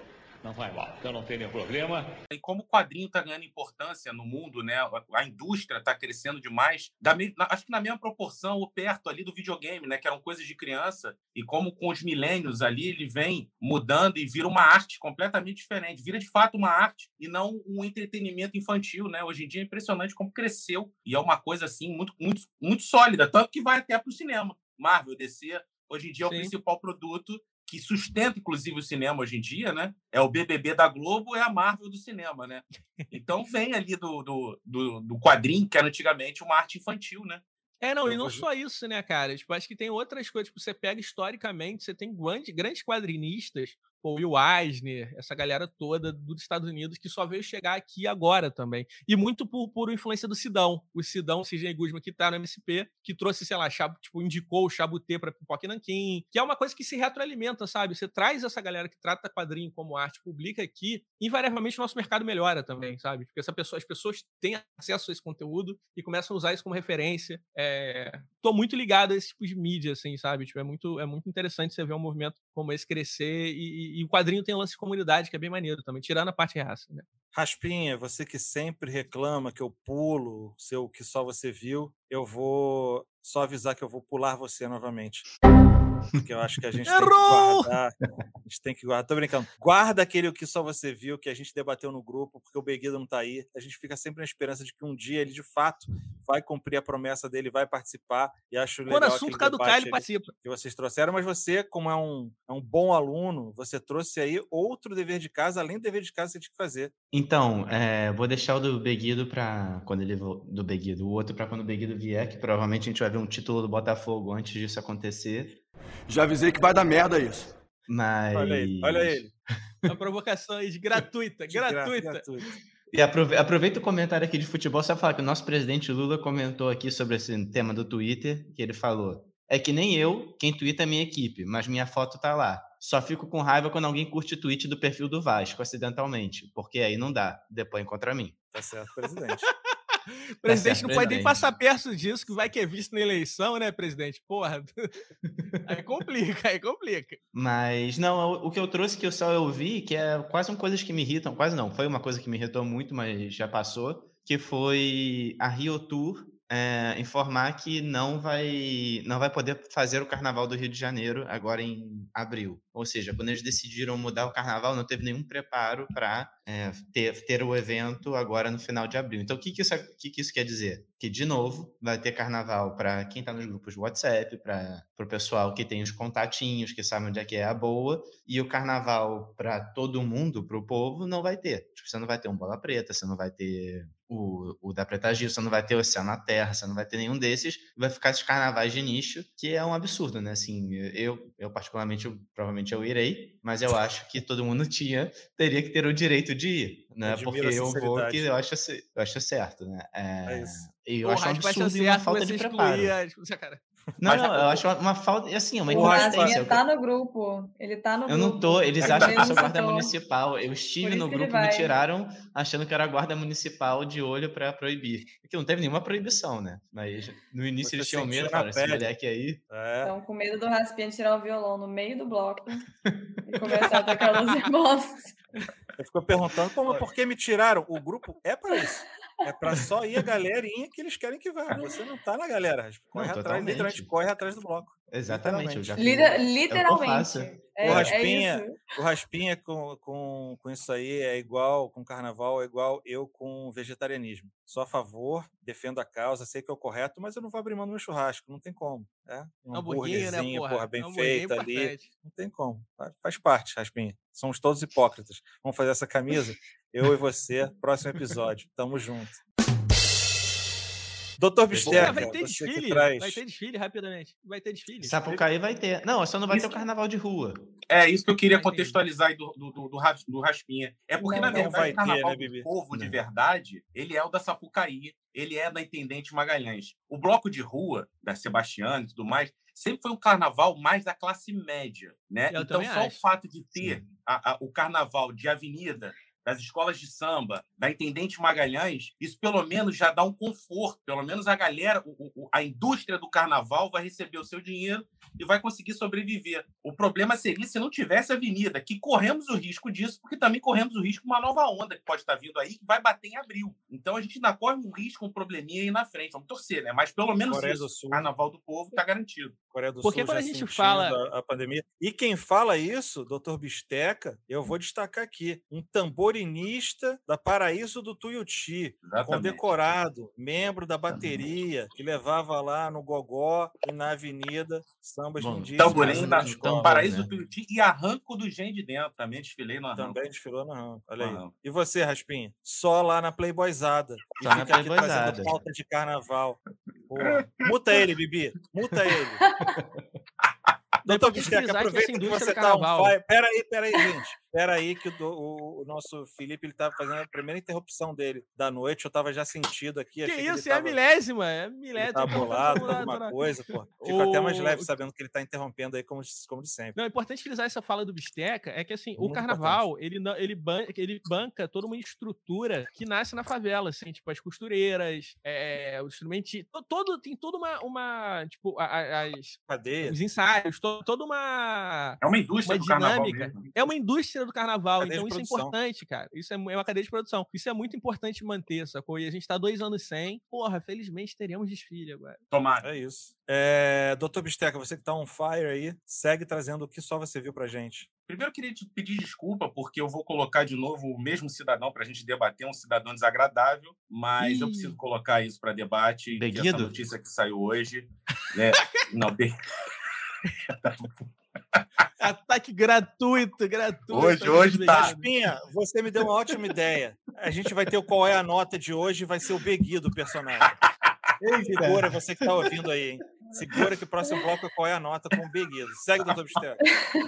Não vai mal, eu não tenho nenhum problema. E como o quadrinho está ganhando importância no mundo, né? a- indústria está crescendo demais. Da acho que na mesma proporção, ou perto ali do videogame, né? Que eram coisas de criança. E como com os milênios ali, ele vem mudando e vira uma arte completamente diferente. Vira de fato uma arte e não um entretenimento infantil, né? Hoje em dia é impressionante como cresceu. E é uma coisa assim muito, muito, muito sólida, tanto que vai até para o cinema. Marvel, DC, hoje em dia é o Sim. principal produto que sustenta, inclusive, o cinema hoje em dia, né? É o BBB da Globo, é a Marvel do cinema, né? Então vem ali do, do, do, do quadrinho, que era antigamente uma arte infantil, né? É, não, e não só isso, né, cara? Tipo, acho que tem outras coisas. Tipo, você pega historicamente, você tem grande, grandes quadrinistas, pô, Will Eisner, essa galera toda dos Estados Unidos, que só veio chegar aqui agora também. E muito por, por influência do Sidão. O Sidão, Sidney Guzman, que tá no MSP, que trouxe, sei lá, chab- tipo, indicou o Chabutê pra Pipoca e Nanquim, que é uma coisa que se retroalimenta, sabe? Você traz essa galera que trata quadrinho como arte, publica aqui, invariavelmente o nosso mercado melhora também, sabe? Porque essa pessoa, as pessoas têm acesso a esse conteúdo e começam a usar isso como referência. É... Tô muito ligado a esse tipo de mídia, assim, sabe? Tipo, é muito, é muito interessante você ver um movimento como esse crescer e, e- e o quadrinho tem um lance de comunidade que é bem maneiro também, tirando a parte raça, né? Raspinha, você que sempre reclama que eu pulo, seu que só você viu, eu vou só avisar que eu vou pular você novamente. Porque eu acho que a gente tem que Errou! guardar. A gente tem que guardar. Tô brincando. Guarda aquele que só você viu, que a gente debateu no grupo, porque o Beguido não tá aí. A gente fica sempre na esperança de que um dia ele, de fato, vai cumprir a promessa dele, vai participar. E acho legal Quando o assunto aquele caducar, debate ele participa. que vocês trouxeram, mas você, como é um, é um bom aluno, você trouxe aí outro dever de casa, além do dever de casa que você tinha que fazer. Então, é, vou deixar o do Beguido para quando ele do Beguido, o outro para quando o Beguido vier, que provavelmente a gente vai ver um título do Botafogo antes disso acontecer. Já avisei que vai dar merda isso. Mas Olha ele, olha ele. Uma provocação aí de gratuita, De gratuita. gratuito. E aprove- aproveita o comentário aqui de futebol só falar que o nosso presidente Lula comentou aqui sobre esse tema do Twitter, que ele falou: "É que nem eu, quem twitta é minha equipe, mas minha foto tá lá. Só fico com raiva quando alguém curte tweet do perfil do Vasco acidentalmente, porque aí não dá, depois contra mim." Tá certo, presidente. O presidente certo, não pode nem presidente. passar perto disso, que vai que é visto na eleição, né, presidente? Porra. Aí complica, aí complica. Mas não, o que eu trouxe que eu só ouvi, que é quase uma coisas que me irritam, quase não, foi uma coisa que me irritou muito, mas já passou, que foi a Rio Tour eh, informar que não vai, não vai poder fazer o Carnaval do Rio de Janeiro agora em abril. Ou seja, quando eles decidiram mudar o Carnaval, não teve nenhum preparo para ter, ter o evento agora no final de abril. Então, o que, que, isso, que, que isso quer dizer? Que, de novo, vai ter Carnaval para quem está nos grupos de WhatsApp, para o pessoal que tem os contatinhos, que sabe onde é que é a boa, e o Carnaval para todo mundo, para o povo, não vai ter. Tipo, você não vai ter um Bola Preta, você não vai ter o, o da Preta Gil, você não vai ter o Céu na Terra, você não vai ter nenhum desses, vai ficar esses carnavais de nicho, que é um absurdo, né? Assim, eu, eu particularmente, eu, provavelmente eu irei, mas eu acho que todo mundo tinha, teria que ter o direito de ir, né? Admiro Porque eu vou que eu acho, eu acho certo, né? É, É isso. e eu Porra, acho um acho que vai ser absurdo e uma falta de preparo. excluir tipo, cara. Não, Mas- não, eu acho uma, uma falta, e assim, é uma O. Raspinha tá no grupo. Ele tá no Eu grupo. não tô, eles Ele acham que eu sou guarda citou. municipal. Eu estive no que ele grupo, me tiraram achando que era guarda municipal de olho pra proibir. Porque não teve nenhuma proibição, né? Mas no início Você eles tinham medo, falaram, esse moleque aí. É. Então, com medo do Raspinha tirar o violão no meio do bloco e começar a tocar os irmãos. Eu fico perguntando, mas por que me tiraram? O grupo é para isso. É para só ir a galerinha que eles querem que vá. Você não tá na galera. Corre Não, atrás, totalmente. literalmente corre atrás do bloco. Exatamente. Lira- É o literalmente. É, o é Raspinha, o Raspinha com, com, com isso aí é igual, com carnaval, é igual eu com vegetarianismo. Sou a favor, defendo a causa, sei que é o correto, mas eu não vou abrir mão do meu churrasco, não tem como. É? Um né, hambúrguerzinho, porra? porra, bem Hamburguinho feito ali. importante. Não tem como. Faz parte, Raspinha. Somos todos hipócritas. Vamos fazer essa camisa? Eu e você, próximo episódio. Tamo junto. Doutor Bisteca, vai ter desfile, traz... vai ter desfile rapidamente. Vai ter desfile. Sapucaí vai ter. Não, só não vai ter o Isso- carnaval de rua. É isso que eu queria contextualizar aí do, do, do, do Ras- do Raspinha. É porque, Não, na verdade, vai o carnaval ter, né, do povo de Não. verdade, ele é o da Sapucaí, ele é da Intendente Magalhães. O bloco de rua, da Sebastiana e tudo mais, sempre foi um carnaval mais da classe média, né? Eu então, só acho. o fato de ter a- a- o carnaval de avenida, das escolas de samba, da Intendente Magalhães, isso pelo menos já dá um conforto. Pelo menos a galera, o- o- a indústria do carnaval vai receber o seu dinheiro e vai conseguir sobreviver. O problema seria se não tivesse avenida, que corremos o risco disso, porque também corremos o risco de uma nova onda que pode estar vindo aí, que vai bater em abril. Então a gente ainda corre um risco, um probleminha aí na frente. Vamos torcer, né? Mas pelo menos Coreia isso, Sul. o Carnaval do Povo está garantido. Coreia do Porque Sul quando já a gente fala- a, a pandemia. E quem fala isso, doutor Bisteca, eu vou destacar aqui, um tamborinista da Paraíso do Tuiuti, Exatamente. condecorado, membro da bateria, que levava lá no Gogó e na Avenida sambas Bom, indígenas. Tamborim da escola. Paraíso né? do Tuiuti e Arranco do Gen de Dentro. Também desfilei no Arranco. Também desfilou na rampa. Olha aí. E você, Raspinha? Só lá na Playboyzada. E Só na fica aqui Playboyzada. trazendo pauta de carnaval. Porra. Muta ele, Bibi. Muta ele. Doutor Bisteca, que aproveita que indústria você do tá on fire. Pera aí, pera aí, gente. Pera aí que o, o- o nosso Felipe ele tá fazendo a primeira interrupção dele da noite. Eu tava já sentido aqui. Que isso, é a tava- milésima. É milésima. tá bolado na- alguma na- coisa, pô. Fico até mais O- leve sabendo que ele tá interrompendo aí, como, como de sempre. Não, é importante frisar essa fala do Bisteca, é que assim, o Muito carnaval, ele, não- ele, ban- ele banca toda uma estrutura que nasce na favela, assim, tipo, as costureiras, é, o instrumentinho, to- todo, tem toda uma, uma tipo, as, Cadeia. os ensaios, to- toda uma, É uma indústria uma do carnaval dinâmica. mesmo. É uma indústria do carnaval, Cadeia de então isso é importante, cara. Isso é, é uma cadeia de produção. Isso é muito importante manter, sacou? E a gente tá dois anos sem, porra, felizmente teremos desfile agora. Tomara. É isso. É, Doutor Bisteca, você que tá on fire aí, segue trazendo o que só você viu pra gente. Primeiro, eu queria te pedir desculpa, porque eu vou colocar de novo o mesmo cidadão para a gente debater, um cidadão desagradável, mas eu Ih. preciso colocar isso para debate. essa notícia que saiu hoje. Né? Não, Be- Ataque gratuito, gratuito. Hoje- hoje tá. Beguido. Raspinha, você me deu uma ótima ideia. A gente vai ter o qual é a nota de hoje, vai ser o Begui do personagem. Segura, você que tá ouvindo aí, hein? Segura que o próximo bloco é qual é a nota com o Begui. Segue, doutor Bisteca.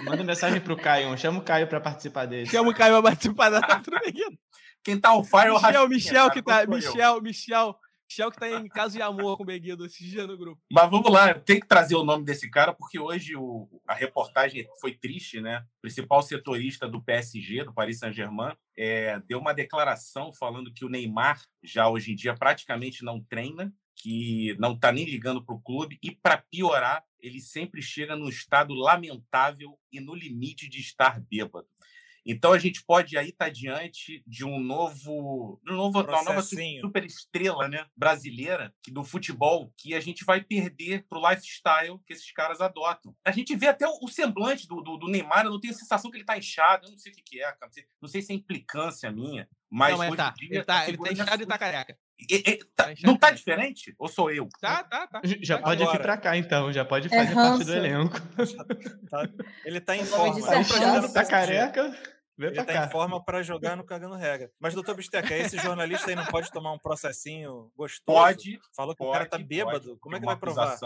Manda mensagem pro Caio, chama o Caio pra participar dele. Chama o Caio pra participar da nota do Beguido. Quem tá on fire é o Michel, Rafinha, Michel cara, que tá. Michel, Michel. Michel que tá em caso de amor com o Beguido esse dia no grupo. Mas vamos lá, tem que trazer o nome desse cara, porque hoje o- a reportagem foi triste, né? O principal setorista do PSG, do Paris Saint-Germain, é, deu uma declaração falando que o Neymar já hoje em dia praticamente não treina, que não está nem ligando para o clube, e para piorar, ele sempre chega num estado lamentável e no limite de estar bêbado. Então a gente pode aí estar diante de um novo, um novo uma nova super estrela, né, brasileira, que do futebol, que a gente vai perder pro lifestyle que esses caras adotam. A gente vê até o, semblante do, do, do Neymar, eu não tenho a sensação que ele tá inchado, eu não sei o que, que é, cara, não sei, se é implicância minha, mas, não, mas hoje tá. dia Ele tá, a ele tá já inchado e foi- tá careca. E- e- tá- Tá inchado não tá diferente? Ou sou eu? Tá, tá, tá. Já Tá pode agora. vir pra cá, então. Já pode É fazer parte do elenco. Tá? Ele tá em forma. é Ele ranço. jogar no Tá careca, vem Ele tá cá. em forma para jogar no Cagando Regra. Mas, doutor Bisteca, esse jornalista aí não pode tomar um processinho gostoso? Pode, Falou que pode. o cara tá bêbado. pode. Como é que vai provar?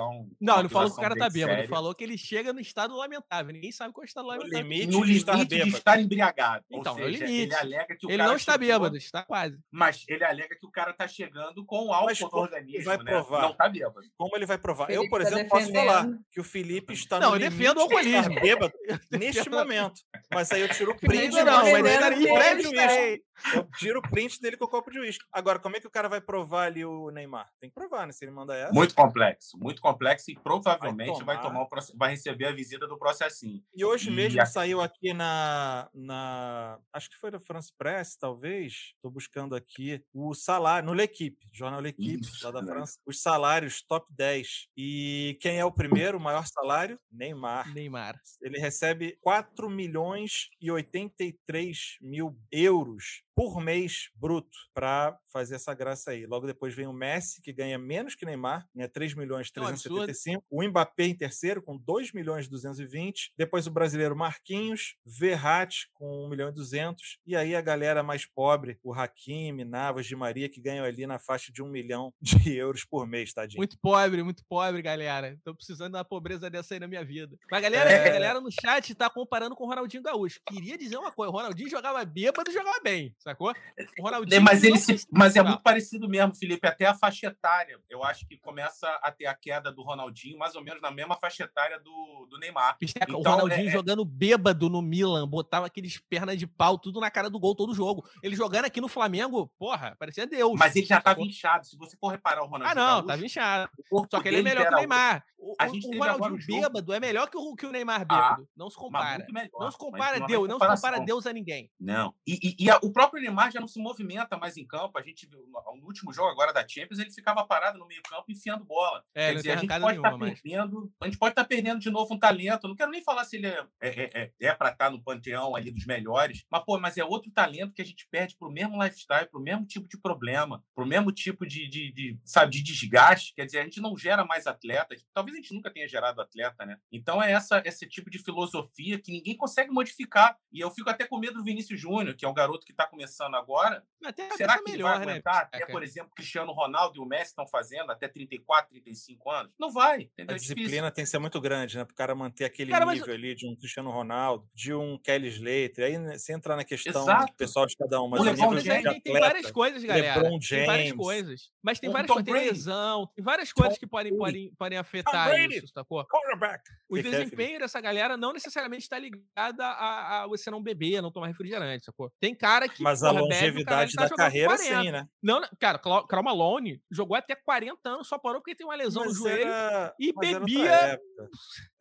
Não, ele falou que o cara tá bêbado. séria. Falou que ele chega no estado lamentável. Ninguém sabe qual é o estado No lamentável. limite no de estar limite de bêbado. estar embriagado. Então, seja, limite. ele alega que o Ele cara não está chegou- bêbado, está quase. Mas ele alega que o cara tá chegando com álcool Mas no organismo, vai né? provar? Não tá bêbado. Como ele vai provar? eu, Felipe por tá exemplo, posso falar que o Felipe está Não, no eu limite defendo o de estar alcoolismo. bêbado neste momento. Mas aí eu tiro o print não, mas estarei, em juiz. estarei. Eu tiro o print dele com o copo de uísque. Agora, como é que o cara vai provar ali o Neymar? Tem que provar, né? Se ele manda essa. Muito complexo, muito complexo e provavelmente vai, tomar. tomar o vai receber a visita do processinho. E hoje E mesmo a- saiu aqui na, na. Acho que foi da France Press, talvez. Estou buscando aqui o salário, no L'Equipe, jornal L'Equipe, lá da né? França. Os salários top 10. E quem é o primeiro, o maior salário? Neymar. Neymar. Ele recebe 4 milhões e 83 mil euros por mês bruto para fazer essa graça aí. Logo depois vem o Messi, que ganha menos que Neymar, ganha 3 milhões e É um absurdo. 375. O Mbappé em terceiro, com 2 milhões e 220. Depois o brasileiro Marquinhos, Verratti com 1 milhão e 200. E aí a galera mais pobre, o Hakimi, Navas, de Maria, que ganham ali na faixa de 1 milhão de euros por mês, tadinho. Muito pobre, muito pobre, galera. Tô precisando de uma pobreza dessa aí na minha vida. Mas a galera, É. a galera no chat tá comparando com o Ronaldinho Gaúcho. Queria dizer uma coisa: o Ronaldinho jogava bêbado e jogava bem, sacou? O Ronaldinho. É, Mas, ele não se- mas é Ah, muito parecido mesmo, Felipe, até a faixa etária. Eu acho que começa a ter a queda do Ronaldinho, mais ou menos na mesma faixa etária do, do Neymar. Bicheca, o Então, Ronaldinho é- é- jogando bêbado no Milan, botava aqueles pernas de pau, tudo na cara do gol todo jogo. Ele jogando aqui no Flamengo, porra, parecia Deus. Mas ele já estava sacou? inchado. Se você for reparar o Ah, Ronaldinho não, Gaúcho, tava inchado. Só que ele é melhor que o. Neymar. O, A gente o Ronaldinho o jogo- bêbado é melhor que o, que o Neymar Ah, bêbado. não se compara. melhor, Não se compara não é Deus, não se compara Deus a ninguém. Não. E, e- e a- o próprio Neymar já não se movimenta mais em campo. A gente viu no, último jogo agora da Champions, ele ficava parado no meio-campo enfiando bola. É, Quer dizer, a gente pode estar nenhuma mais. perdendo. A gente pode estar perdendo de novo um talento. Não quero nem falar se ele é, é, é, é, é para estar no panteão ali dos melhores, mas, pô, mas é outro talento que a gente perde pro mesmo lifestyle, pro mesmo tipo de problema, pro mesmo tipo de, de, de, sabe, de desgaste. Quer dizer, a gente não gera mais atletas. Talvez a gente nunca tenha gerado atleta, né? Então é essa, esse tipo de filosofia que ninguém consegue modificar. E eu fico até com medo do Vinícius Júnior, que é um garoto que está começando agora. Até Será tá que ele melhor, vai né, aguentar? até, Bicheca? por exemplo, Cristiano Ronaldo e o Messi estão fazendo até 34, 35 anos? Não vai. Entendeu? A É disciplina tem que ser muito grande, né? Para o cara manter aquele Cara, mas- nível ali de um Cristiano Ronaldo, de um Kelly Slater. Aí né, você entrar na questão Exato. do pessoal de cada um, mas O o LeBron nível Mas de aí James, tem, tem várias coisas, galera. LeBron Tem várias James, coisas. Mas tem o várias Tom coisas. Tem lesão, tem várias coisas que podem, podem, podem afetar isso, sacou? quarterback. O Que é, desempenho dessa galera não necessariamente está ligado a, a você não beber, não tomar refrigerante, sacou? Tem cara que. Mas a porra, bebe, o longevidade tá da carreira, 40. sim, né? Não, não, cara, Karl Malone jogou até 40 anos, só parou porque tem uma lesão no Mas joelho. era, e mas era outra bebia- época.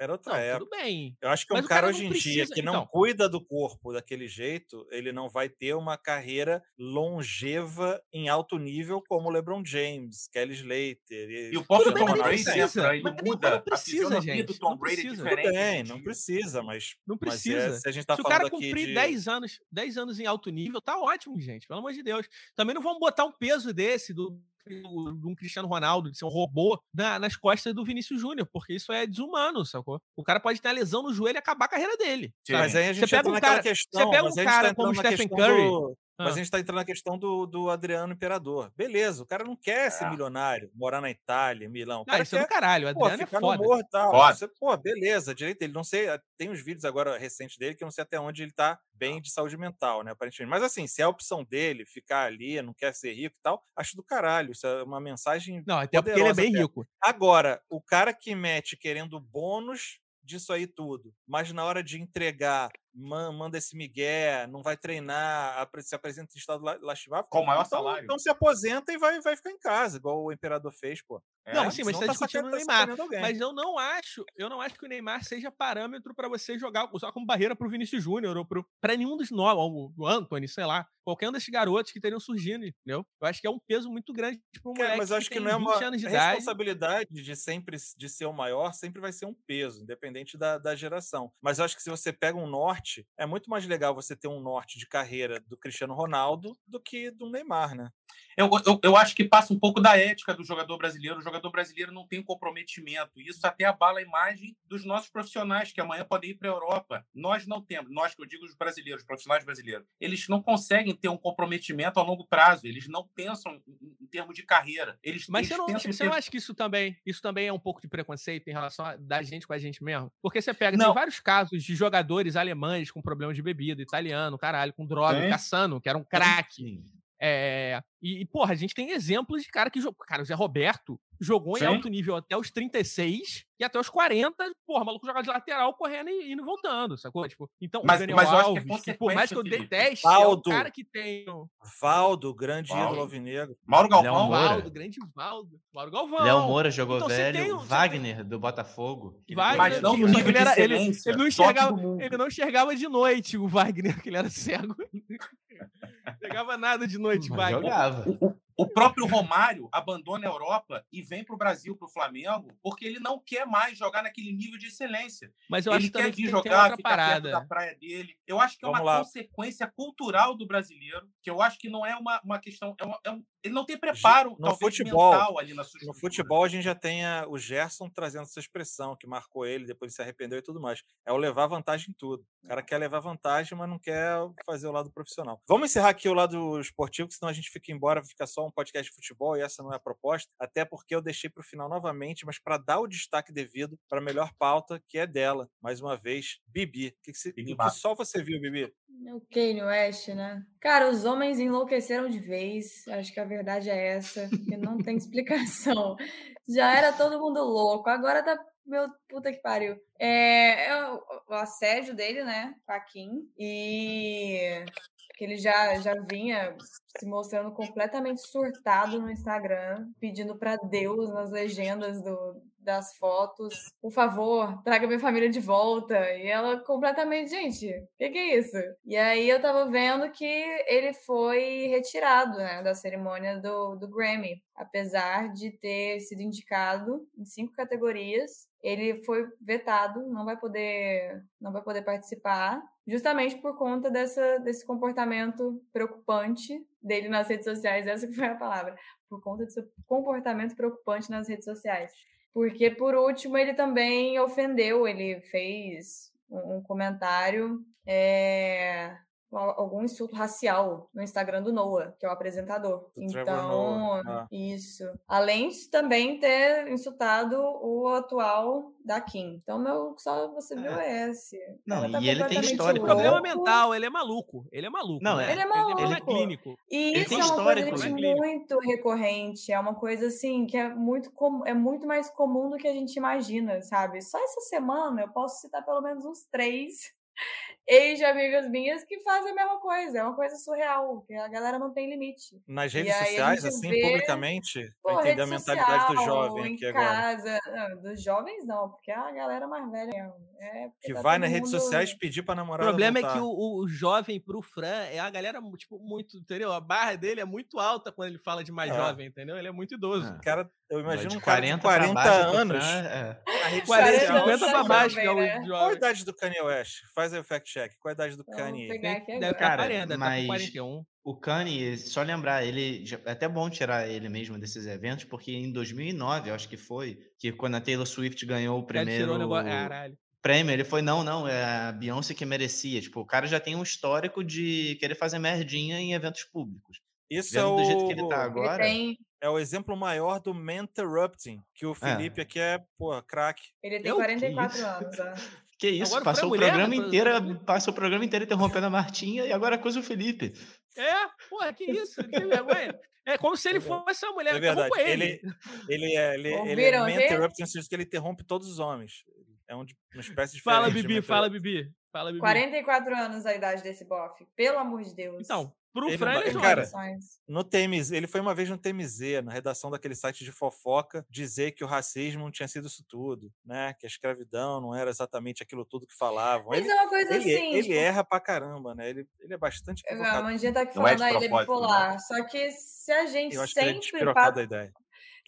Era outra Não, época. tudo bem. Eu acho que um Mas o cara cara hoje em dia precisa- que não então. cuida do corpo daquele jeito, ele não vai ter uma carreira longeva em alto nível como o LeBron James, Kelly Slater. E o próprio Tom Brady precisa. entra e muda. não a precisa, gente, do Tom não Brady é precisa. Diferente. em não precisa, mas, Não mas é- precisa. se a gente tá Se o falando cara aqui cumprir de... 10 anos, 10 anos em alto nível, tá ótimo, gente. Pelo amor de Deus. Também não vamos botar um peso desse do do- de um Cristiano Ronaldo, de ser um robô, na- nas costas do Vinícius Júnior, porque isso é desumano, sacou? O cara pode ter uma lesão no joelho e acabar a carreira dele. Sim. Mas aí a Você gente pega entra um naquela cara- questão. você pega um a cara tá como Stephen Curry. do- Mas Ah. a gente está entrando na questão do, do Adriano Imperador. Beleza, o cara não quer ser É. milionário, morar na Itália, em Milão. O Ah, cara isso é do caralho. O pô, Adriano é ficar no foda. morro e tal. Foda. Você, pô, beleza, direito dele. Não sei, tem uns vídeos agora recentes dele que eu não sei até onde ele tá bem de saúde mental, né, aparentemente. Mas assim, se é a opção dele ficar ali, não quer ser rico e tal, acho do caralho. Isso é uma mensagem Não, até porque ele é bem até. rico. Agora, o cara que mete querendo bônus disso aí tudo, mas na hora de entregar, manda esse migué, não vai treinar, se apresenta em estado la- lastimável. Com o maior então, salário. Então se aposenta e vai, vai ficar em casa, igual o imperador fez, pô. É, Não, sim, mas senão você tá discutindo saca- o tá Neymar. sacaneando alguém. Mas eu não acho, eu não acho que o Neymar seja parâmetro pra você jogar, usar como barreira pro Vinícius Júnior ou pro, pra nenhum dos nós, ou o Anthony, sei lá, qualquer um desses garotos que teriam surgindo, entendeu? Eu acho que é um peso muito grande pra um Cara, moleque mas eu acho que, tem não é 20 uma de a idade. responsabilidade de sempre de ser o maior, sempre vai ser um peso, independente da, da geração. Mas eu acho que se você pega um norte, é muito mais legal você ter um norte de carreira do Cristiano Ronaldo do que do Neymar, né? Eu, eu, eu acho que passa um pouco da ética do jogador brasileiro. O jogador brasileiro não tem comprometimento. Isso até abala a imagem dos nossos profissionais, que amanhã podem ir para a Europa. Nós não temos, nós que eu digo os brasileiros, os profissionais brasileiros, eles não conseguem ter um comprometimento a longo prazo. Eles não pensam em, em termos de carreira. Eles, Mas eles você não, você não ter- acha que isso também, isso também é um pouco de preconceito em relação a, da gente com a gente mesmo? Porque você pega, Não. tem vários casos de jogadores alemães com problemas de bebida, italiano, caralho, com droga, Tem. caçando, que era um craque. É, e, e, porra, a gente tem exemplos de cara que jogou. Cara, o Zé Roberto jogou Sim. em alto nível até os 36 e até os 40, porra, o maluco jogava de lateral, correndo e indo voltando, sacou? Tipo, então, mas, o Daniel mas Alves, eu acho que, é que por mais que eu Felipe. deteste, Valdo. é o cara que tem. Valdo, grande Valdo. ídolo alvinegro. Mauro Léo Galvão. Moura. Valdo, grande Valdo. Mauro Galvão. Léo Moura jogou Então, velho. tem Wagner, do Botafogo. Wagner, Mas não nível ele, de era- ele- ele não enxergava, ele não enxergava de noite o Wagner, que ele era cego. Não enxergava nada de noite, Wagner. jogava. O, o próprio Romário abandona a Europa e vem para o Brasil, para o Flamengo, porque ele não quer mais jogar naquele nível de excelência. Mas eu ele acho quer que vir tem jogar, ficar perto parada. da praia dele. Eu acho que é Vamos uma lá. consequência cultural do brasileiro, que eu acho que não é uma, uma questão. É uma- é um- ele não tem preparo No talvez, futebol, mental ali na sua No futebol, a gente já tem a- o Gerson trazendo essa expressão, que marcou ele, depois ele se arrependeu e tudo mais. É o levar vantagem em tudo. O cara quer levar vantagem, mas não quer fazer o lado profissional. Vamos encerrar aqui o lado esportivo, que senão a gente fica embora, fica só um podcast de futebol, e essa não é a proposta. Até porque eu deixei para o final novamente, mas para dar o destaque devido para a melhor pauta, que é dela, mais uma vez, Bibi. O que, que, você- que só você viu, Bibi? O Kanye West, né? Cara, os homens enlouqueceram de vez. Acho que a verdade é essa. Que não tem explicação. Já era todo mundo louco. Agora tá. Meu puta que pariu. É, é o, o assédio dele, né? Com a Kim. E que ele já, já vinha se mostrando completamente surtado no Instagram, pedindo pra Deus nas legendas do, das fotos, por favor, traga minha família de volta. E ela completamente, gente, o que, que é isso? E aí eu tava vendo que ele foi retirado né, da cerimônia do, do Grammy, apesar de ter sido indicado em cinco categorias. Ele foi vetado, não vai poder, não vai poder participar, justamente por conta dessa, desse comportamento preocupante dele nas redes sociais. Essa que foi a palavra, por conta desse comportamento preocupante nas redes sociais. Porque, por último, ele também ofendeu, ele fez um, comentário, é, algum insulto racial no Instagram do Noah, que é o apresentador. Do então, ah. isso. Além de também ter insultado o atual da Kim. Então, meu, só você viu esse. O Não, tá e ele tem histórico, louco. né? Problema mental, ele é maluco. Ele é maluco. Não, né? é. Ele é Ele é maluco. clínico. E Ele isso tem é uma coisa gente, né? muito recorrente, é uma coisa assim que é muito, com, é muito mais comum do que a gente imagina, sabe? Só essa semana eu posso citar pelo menos uns três ex de amigas minhas que fazem a mesma coisa, é uma coisa surreal, que a galera não tem limite. Nas redes sociais, assim, vê, publicamente, Pô, para entender a mentalidade do social, jovem em aqui agora. casa, não, dos jovens não, porque é a galera mais velha mesmo. É Que tá vai nas redes mundo- sociais pedir para O namorar. problema é que o, o jovem pro Fran é a galera, tipo, muito, entendeu? A barra dele é muito alta quando ele fala de mais É. jovem, entendeu? Ele é muito idoso. É. Cara, eu imagino de um cara de 40 pra 40 baixo pro anos. É. na rede 40, social. 50 pra jovem, baixo, que é o né? Qual a idade do Kanye West? Faz aí o fact check. Qual a idade do Kanye? Deve Cara, 40, deve estar mas- com 41. O Kanye, só lembrar, ele é até bom tirar ele mesmo desses eventos, porque em 2009, eu acho que foi, que quando a Taylor Swift ganhou o primeiro. Caralho. prêmio, ele foi, não, não, é a Beyoncé que merecia. Tipo, o cara já tem um histórico de querer fazer merdinha em eventos públicos. Isso é Vendo o, do jeito que ele tá Ele agora, tem, é o exemplo maior do Interrupting, que o Felipe aqui é, pô, craque. ele tem Eu? Que 44 isso? anos. ó. que isso, Agora passou o é mulher, programa inteiro, passou o programa inteiro interrompendo a Martinha e agora acusa o Felipe. É, porra, que isso? Tem vergonha. É como se ele É verdade. fosse uma mulher. É verdade. interrompa ele. Ele, ele é, ele, ele é Ouviram man interrupting, no que ele interrompe todos os homens. É um de- uma espécie de Fala, Bibi, fala, Bibi. Fala, Bibi. 44 anos a idade desse bofe. Pelo amor de Deus. Então, pro Ele ele é cara, jovem. No TMZ, ele foi uma vez no TMZ, na redação daquele site de fofoca, dizer que o racismo não tinha sido isso tudo, né? Que a escravidão não era exatamente aquilo tudo que falavam. Mas Ele, é uma coisa ele, assim. ele tipo, erra pra caramba, né? Ele, ele é bastante A equivocado. Mandinha tá aqui Não é falando, ah, ele é propósito, bipolar. Só que se a gente Eu acho que ele é sempre, é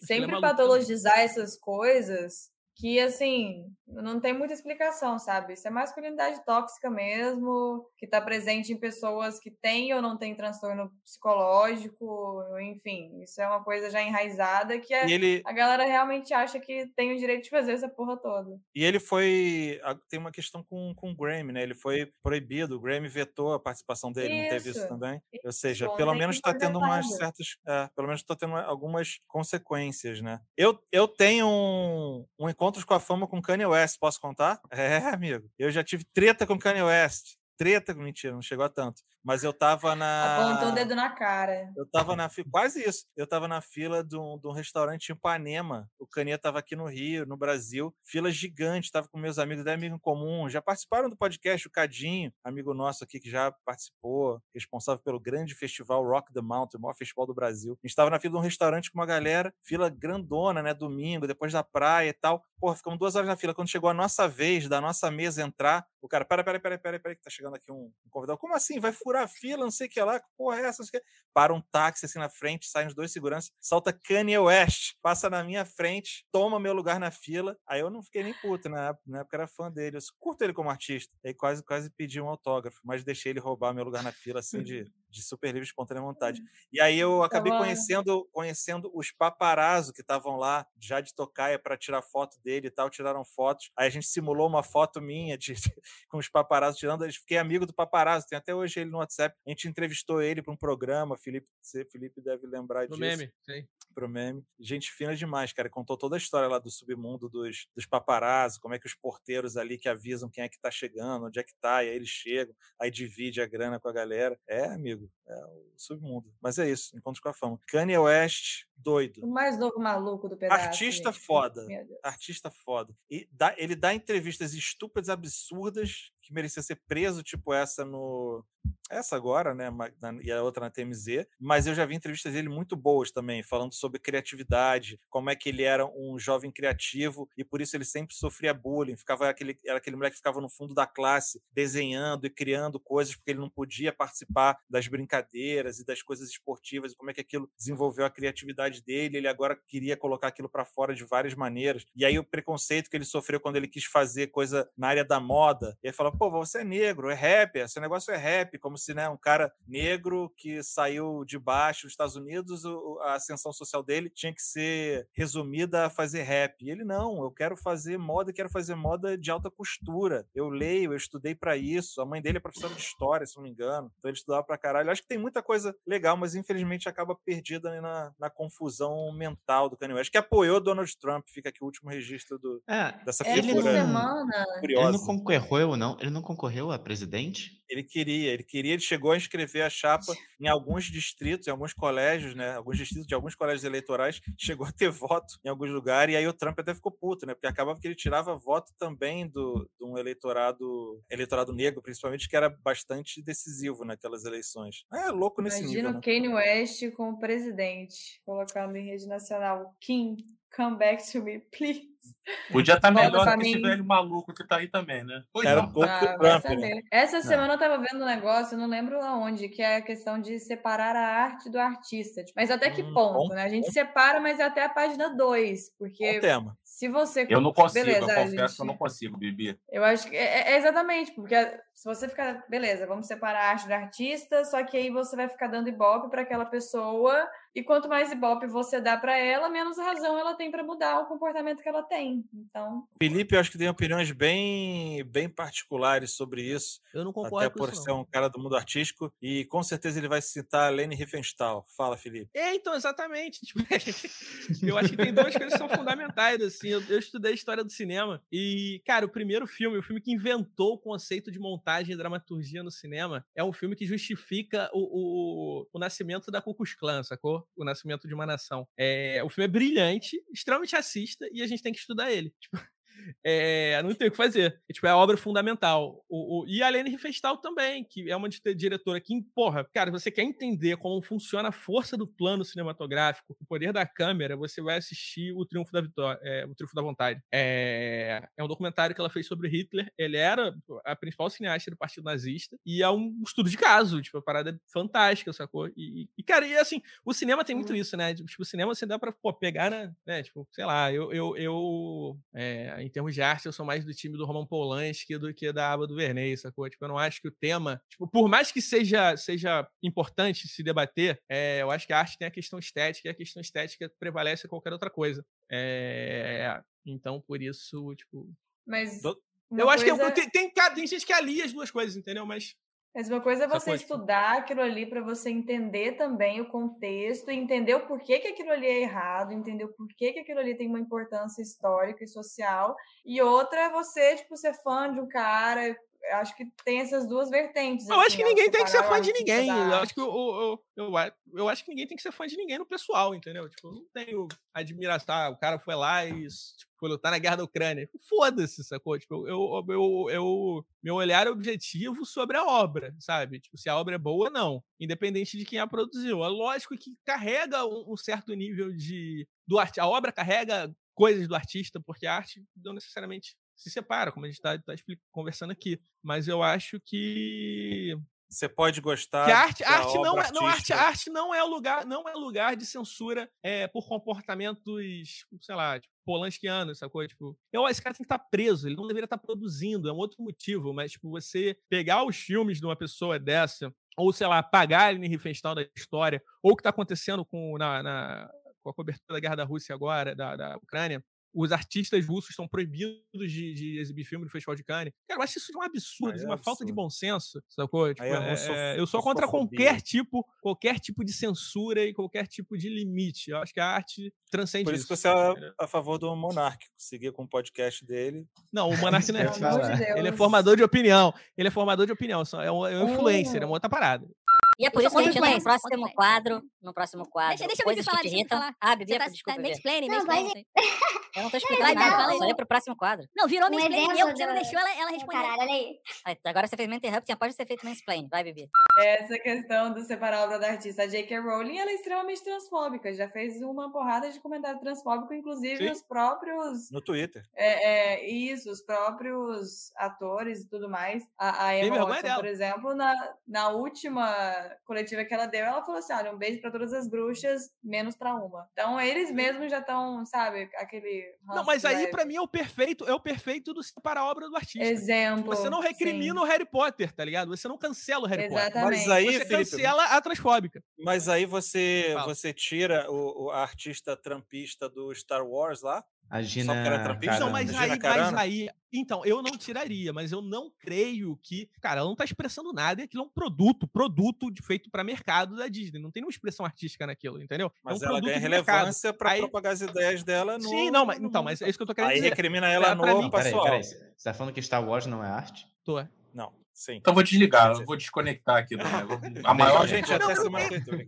sempre malucão. patologizar essas coisas, que assim, não tem muita explicação, sabe? Isso é masculinidade tóxica mesmo, que tá presente em pessoas que têm ou não têm transtorno psicológico, enfim, isso é uma coisa já enraizada que a, E ele, a galera realmente acha que tem o direito de fazer essa porra toda. e ele foi. Tem uma questão com, com o Grammy, né? Ele foi proibido, o Grammy vetou a participação dele, não teve isso Isso, também? Ou seja, Isso, pelo menos está tendo umas certas. é, pelo menos está tendo algumas consequências, né? Eu, eu tenho um, um encontro com a fama com Kanye West, posso contar? É, amigo. Eu já tive treta com Kanye West. Treta, mentira, não chegou a tanto. Mas eu tava na. Apontou o dedo na cara. Eu tava na fila, quase isso. Eu tava na fila de um, de um restaurante em Ipanema. O Caninha tava aqui no Rio, no Brasil. Fila gigante, tava com meus amigos, da amigo em comum. Já participaram do podcast, o Cadinho, amigo nosso aqui que já participou, responsável pelo grande festival Rock the Mountain, o maior festival do Brasil. A gente tava na fila de um restaurante com uma galera, fila grandona, né? Domingo, depois da praia e tal. Porra, ficamos duas horas na fila. Quando chegou a nossa vez, da nossa mesa entrar, o cara, pera, pera, pera, pera, pera, que tá chegando aqui um, um convidado. Como assim? Vai furar a fila, não sei o que lá, porra é essa? Não sei o que. Para um táxi assim na frente, saem os dois seguranças, salta Kanye West, passa na minha frente, toma meu lugar na fila. Aí eu não fiquei nem puto, na época, na época era fã dele. Eu curto ele como artista. Aí quase, quase pedi um autógrafo, mas deixei ele roubar meu lugar na fila, assim, de, de super livre espontânea vontade. E aí eu acabei Tava- conhecendo, conhecendo os paparazzo que estavam lá, já de tocaia, para tirar foto dele e tal, tiraram fotos. Aí a gente simulou uma foto minha de, com os paparazzo tirando. Eu fiquei amigo do paparazzo, tem até hoje ele no WhatsApp. A gente entrevistou ele para um programa, Felipe, Felipe deve lembrar No disso meme, sim. Pro meme. Gente fina demais, cara. Contou toda a história lá do submundo dos, dos paparazzi, como é que os porteiros ali que avisam quem é que tá chegando, onde é que tá, e aí eles chegam, aí divide a grana com a galera. É, amigo, é o submundo. Mas é isso, encontros com a fama. Kanye West, doido. O mais novo maluco do pedaço. Artista gente. foda. Artista foda. E dá- ele dá entrevistas estúpidas, absurdas, que merecia ser preso, tipo essa no. Essa agora, né? E a outra na TMZ. Mas eu já vi entrevistas dele muito boas também, falando sobre criatividade, como é que ele era um jovem criativo e por isso ele sempre sofria bullying. Ficava aquele, era aquele moleque que ficava no fundo da classe, desenhando e criando coisas, porque ele não podia participar das brincadeiras e das coisas esportivas, e como é que aquilo desenvolveu a criatividade dele. Ele agora queria colocar aquilo para fora de várias maneiras. E aí o preconceito que ele sofreu quando ele quis fazer coisa na área da moda. E aí fala, pô, você é negro, é rapper, seu negócio é rap, como se né, um cara negro que saiu de baixo nos Estados Unidos, a ascensão social dele tinha que ser resumida a fazer rap. E ele não, eu quero fazer moda, quero fazer moda de alta costura. Eu leio, eu estudei para isso. A mãe dele é professora de história, se não me engano. Então ele estudava pra caralho. Eu acho que tem muita coisa legal, mas infelizmente acaba perdida ali na, na confusão mental do Kanye West, que apoiou Donald Trump. Fica aqui o último registro do, É, dessa Essa figura semana. ele curiosa. não concorreu, não? Ele não concorreu a presidente? Ele queria, ele queria, ele chegou a inscrever a chapa em alguns distritos, em alguns colégios, né? Alguns distritos de alguns colégios eleitorais, chegou a ter voto em alguns lugares, e aí o Trump até ficou puto, né? Porque acabava que ele tirava voto também do, de um eleitorado, eleitorado negro, principalmente, que era bastante decisivo naquelas eleições. É louco nesse Imagina nível, né? o Kanye West como presidente, colocando em rede nacional. Kim, come back to me, please. Podia estar Volta melhor que esse velho maluco que tá aí também, né? Pois Era não. um pouco Ah, Trump, né? Essa semana eu tava vendo um negócio, não lembro aonde, que é a questão de separar a arte do artista. Tipo, Mas até que Hum, ponto, bom, né? A gente bom. separa, mas é até a página 2. Bom Porque tema. Se você. Eu não consigo, Beleza, eu confesso que eu gente- não consigo, Bibi. Eu acho que é, é exatamente, porque se você ficar, beleza, vamos separar a arte do artista, só que aí você vai ficar dando ibope para aquela pessoa, e quanto mais ibope você dá para ela, menos razão ela tem para mudar o comportamento que ela tem. Então, Felipe, eu acho que tem opiniões bem, bem particulares sobre isso. Eu não Até concordo com por isso, ser não. um cara do mundo artístico. E com certeza ele vai citar a Lene Riefenstahl. Fala, Felipe. É, então, exatamente. Tipo, eu acho que tem duas coisas que são fundamentais, assim. Eu, eu estudei história do cinema e, cara, o primeiro filme, o filme que inventou o conceito de montagem e dramaturgia no cinema, é um filme que justifica o, o, o nascimento da Ku Klux Klan, sacou? O nascimento de uma nação. É, o filme é brilhante, extremamente racista e a gente tem que estudar ele. Tipo, é, não tem o que fazer. É, tipo, é a obra fundamental. O, o- e a Lene Riefenstahl também, que é uma di- diretora que, porra, cara, você quer entender como funciona a força do plano cinematográfico, o poder da câmera, você vai assistir O Triunfo da Vitória, é, O Triunfo da Vontade. É, é um documentário que ela fez sobre Hitler. Ele era a principal cineasta do Partido Nazista e é um estudo de caso, tipo, a parada é fantástica, sacou? E, e, cara, e assim, o cinema tem muito isso, né? Tipo, o cinema você dá pra pô, pegar, né? né? Tipo, sei lá, eu, eu, eu é, em termos de arte, eu sou mais do time do Roman Polanski do que da aba do Verney, sacou? Tipo, eu não acho que o tema, tipo, por mais que seja, seja importante se debater, é, eu acho que a arte tem a questão estética e a questão estética prevalece a qualquer outra coisa. É, então, por isso, tipo. mas. Eu acho que coisa- eu- tem, tem, tem gente que alia as duas coisas, entendeu? Mas. Mas uma coisa é você tipo- estudar aquilo ali para você entender também o contexto, entender o porquê que aquilo ali é errado, entender o porquê que aquilo ali tem uma importância histórica e social. E outra é você, tipo, ser fã de um cara. Eu acho que tem essas duas vertentes. Eu acho assim, que ao ninguém tem que ser fã de artista ninguém. da Eu acho que eu, eu, eu, eu acho que ninguém tem que ser fã de ninguém no pessoal, entendeu? Tipo, eu não tenho admiração. ah, O cara foi lá e tipo, foi lutar na guerra da Ucrânia. Foda-se, sacou? Tipo, eu, eu, eu, eu- meu olhar é objetivo sobre a obra, sabe? Tipo, se a obra é boa ou não, independente de quem a produziu. É lógico que carrega um, um certo nível de. Do arte, a obra carrega coisas do artista, porque a arte não necessariamente se separa, como a gente está conversando aqui. Mas eu acho que Você pode gostar. que a arte, arte não é, não, arte, arte não é lugar, não é lugar de censura é, por comportamentos, sei lá, tipo, polanskianos, sacou? Tipo, eu, esse cara tem que estar preso, ele não deveria estar produzindo, é um outro motivo, mas tipo, você pegar os filmes de uma pessoa dessa, ou sei lá, apagar Aline Riefenstahl da história, ou o que está acontecendo com, na, na- com a cobertura da guerra da Rússia agora, da, da Ucrânia, os artistas russos estão proibidos de, de exibir filme no Festival de Cannes. Cara, eu acho isso de um absurdo, Aí de é uma falta de absurdo. bom senso, sacou? Tipo, é é- é- eu sou contra qualquer tipo, qualquer tipo de censura e qualquer tipo de limite. Eu acho que a arte transcende Por isso que isso. você é entendeu? a favor do Monark, seguir com o podcast dele. Não, o Monark não é Ele é formador de opinião. Ele é formador de opinião. só É um, é um influencer, é uma outra parada. E é por Eu isso que a gente entra no próximo quadro, no próximo quadro, Deixa, deixa eu falar, te deixa eu irritam. falar. Ah, Bibi, tá, desculpa, tá mansplaining, Não, mansplaining. Eu não tô explicando dar, nada, fala aí. só ia pro próximo quadro. Não, virou Um mansplaining. Eu, você não deixou ela, ela responder. Caralho, olha aí. Agora você fez interrupting, pode ter feito mansplain. Vai, Bibi. Essa questão do separar a obra da artista. A J.K. Rowling ela é extremamente transfóbica. Já fez uma porrada de comentário transfóbico, inclusive Sim. os próprios. No Twitter. É, é, isso, os próprios atores e tudo mais. A, a Emma vergonha Watson, por exemplo, na, na última coletiva que ela deu, ela falou assim: olha, um beijo pra todas as bruxas, menos pra uma. Então eles mesmos já estão, sabe, aquele. Não, mas aí, leve. pra mim, é o perfeito, é o perfeito do separar a obra do artista. Exemplo. Você não recrimina sim. o Harry Potter, tá ligado? Você não cancela o Harry Potter. Exatamente. Mas aí, Você Felipe, cancela a transfóbica. mas aí você, Fala. você tira o, o artista trampista do Star Wars lá? A Gina. era trampista? Não, Carano. mas Gina aí, mas aí. Então, eu não tiraria, mas eu não creio que. Cara, ela não tá expressando nada e aquilo é um produto, produto feito para mercado da Disney. Não tem nenhuma expressão artística naquilo, entendeu? Mas é um ela produto ganha relevância para Aí- propagar as ideias dela no. Sim, não, mas, então, mas é isso que eu tô querendo Aí dizer. recrimina ela pra no mim- Peraí, pessoal. peraí. Você tá falando que Star Wars não é arte? Tô. Não, sim. Então vou desligar, eu vou desconectar aqui do. A maior gente, Não, até não semana tem- que vem.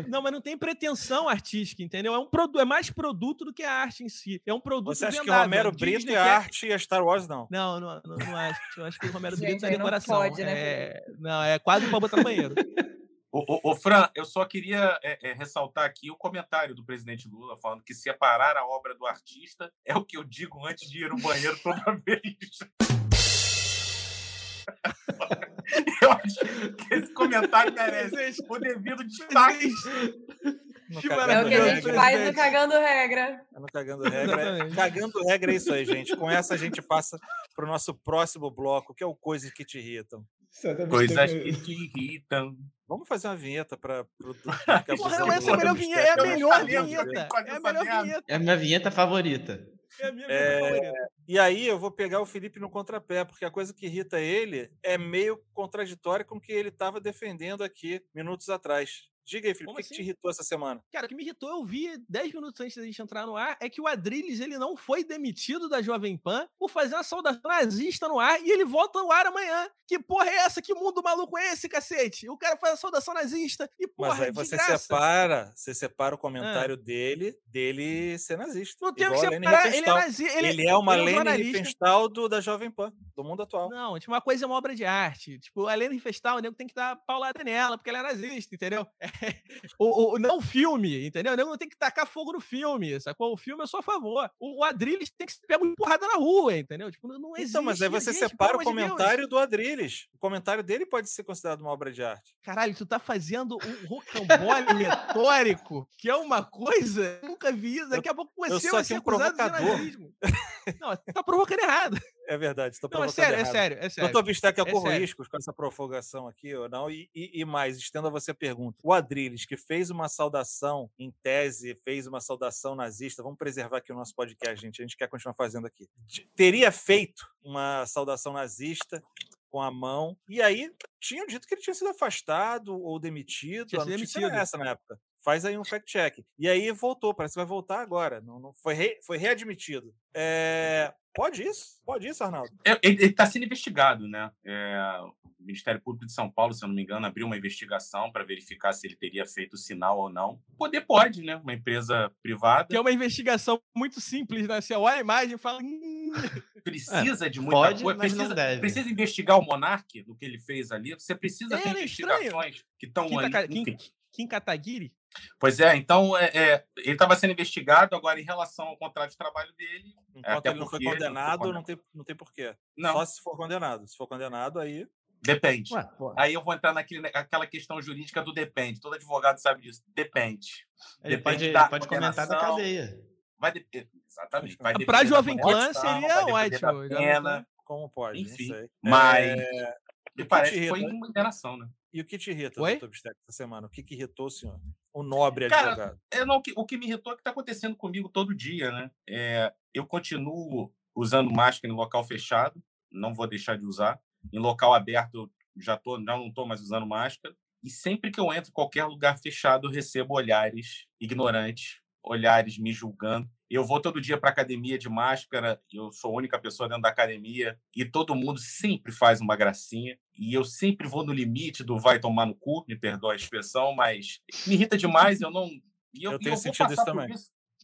Não, mas não tem pretensão artística, entendeu? É um produto, é mais produto do que a arte em si. É um produto Você acha que o vendável. Romero Brito é arte e a Star Wars não? Não, não, não, não acho. Eu acho que o Romero Gente, Brito é aí não decoração. pode, né, é... Não, é quadro pra botar no banheiro. Ô, ô, ô, Fran, eu só queria é, é, ressaltar aqui o comentário do presidente Lula falando que separar a obra do artista é o que eu digo antes de ir no banheiro toda vez. Eu acho que esse comentário merece o devido destaque. Cagando É o que a gente faz no. Cagando Regra. Tá no Cagando Regra. Exatamente. Cagando Regra é isso aí, gente. Com essa a gente passa para o nosso próximo bloco, que é o Coisas que te irritam. Coisas que te irritam. Vamos fazer uma vinheta para o Porra, essa é a melhor vinheta. É a melhor É a essa melhor merda. vinheta. É a minha vinheta favorita. É a minha É. E aí eu vou pegar o Felipe no contrapé, porque a coisa que irrita ele é meio contraditória com o que ele estava defendendo aqui minutos atrás. Diga aí, Felipe, o que, que te assim? irritou essa semana? Cara, o que me irritou, eu vi 10 minutos antes da gente entrar no ar, é que o Adrilles ele não foi demitido da Jovem Pan por fazer uma saudação nazista no ar e ele volta ao ar amanhã. Que porra é essa? Que mundo maluco é esse, cacete? O cara faz a saudação nazista e porra, Mas aí você graça. Ah. separa, você separa o comentário dele, dele ser nazista. Não tem que separar, ele é Riefenstahl. nazi, ele, Ele é uma ele é um Lene. Riefenstahl da Jovem Pan, do mundo atual. Não, tipo, uma coisa é uma obra de arte. Tipo, a Helena Infestal, o nego tem que dar paulada nela, porque ela é nazista, entendeu? O, o- não o filme, entendeu? Não tem que tacar fogo no filme, sacou? O filme eu sou a favor. O, o Adrilles tem que ser pego empurrada na rua, entendeu? Tipo, não existe. Então, mas aí você gente, separa o Deus. comentário do Adrilles. O comentário dele pode ser considerado uma obra de arte. Caralho, tu tá fazendo um rocambole retórico, que é uma coisa. eu Nunca vi isso. Daqui a pouco você vai ser um acusado de nazismo. Não, você tá provocando errado. É verdade, estou Não, é provocando sério, é errado. sério, é sério. Doutor Bistec, eu É corro sério. riscos com essa provocação aqui ou não? E, e- e mais, estendo a você a pergunta. O Adrilles, que fez uma saudação, em tese, fez uma saudação nazista, vamos preservar aqui o nosso podcast, gente, a gente quer continuar fazendo aqui. Teria feito uma saudação nazista com a mão, e aí tinham dito que ele tinha sido afastado ou demitido. Tinha a sido demitido. essa na época. Faz aí um fact-check. E aí voltou, parece que vai voltar agora. Não, não- foi, re- foi readmitido. É, Pode isso? Pode isso, Arnaldo? É, Ele está sendo investigado, né? É, o Ministério Público de São Paulo, se eu não me engano, abriu uma investigação para verificar se ele teria feito sinal ou não. Poder pode, né? Uma empresa privada. Que é uma investigação muito simples, né? Você olha a imagem e fala. "Hum". precisa de muita pode, coisa. mas não Precisa, deve. precisa investigar o Monark no que ele fez ali. Você precisa É, ter é estranho. investigações que estão ali. Kim. Kim Kataguiri? Pois é, então é, é, ele estava sendo investigado agora em relação ao contrato de trabalho dele. Enquanto até ele não foi porque ele não foi condenado, não tem, não tem porquê. Não. Só se for condenado. Se for condenado, aí. Depende. Ué, Aí eu vou entrar naquele, naquela questão jurídica do depende. Todo advogado sabe disso. Depende. ele Depende pode, da pode comentar da cadeia. Vai de... Exatamente. Vai depender da Jovem Clã seria depender ótimo, pena. Como pode? Enfim. Mas É, me parece que foi uma enganação, né? E o que te irrita, Oi? doutor Bisteca, essa semana? O que, que irritou o senhor? O nobre Cara, advogado. É, não, o, que, o que me irritou é que está acontecendo comigo todo dia, né? É, eu continuo usando máscara em local fechado, não vou deixar de usar. Em local aberto, eu já, tô, já não estou mais usando máscara. E sempre que eu entro em qualquer lugar fechado, eu recebo olhares ignorantes, olhares me julgando. Eu vou todo dia para academia de máscara, eu sou a única pessoa dentro da academia, e todo mundo sempre faz uma gracinha. E eu sempre vou no limite do vai tomar no cu, me perdoa a expressão, mas me irrita demais, eu não. E eu, Eu tenho vou sentido isso também.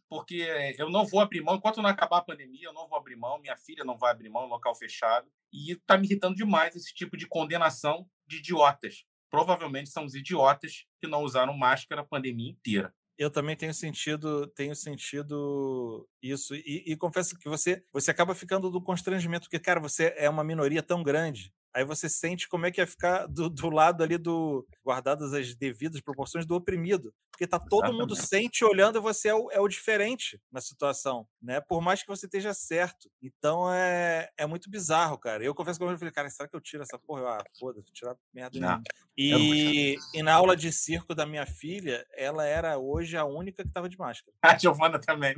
porque eh, eu não vou abrir mão, enquanto não acabar a pandemia, eu não vou abrir mão, minha filha não vai abrir mão local fechado. E está me irritando demais esse tipo de condenação de idiotas. Provavelmente são os idiotas que não usaram máscara a pandemia inteira. Eu também tenho sentido, tenho sentido isso. E, e confesso que você, você acaba ficando do constrangimento, porque, cara, você é uma minoria tão grande. Aí você sente como é que é ficar do, do lado ali do. guardadas as devidas proporções do oprimido. Porque tá todo mundo Exatamente. sente olhando e você é o, é o diferente na situação, né? Por mais que você esteja certo. Então é, é muito bizarro, cara. Eu confesso que eu falei, cara, será que eu tiro essa porra? Eu, ah, foda-se, tirar merda Não, E, e na aula de circo da minha filha, ela era hoje a única que estava de máscara. A Giovana também.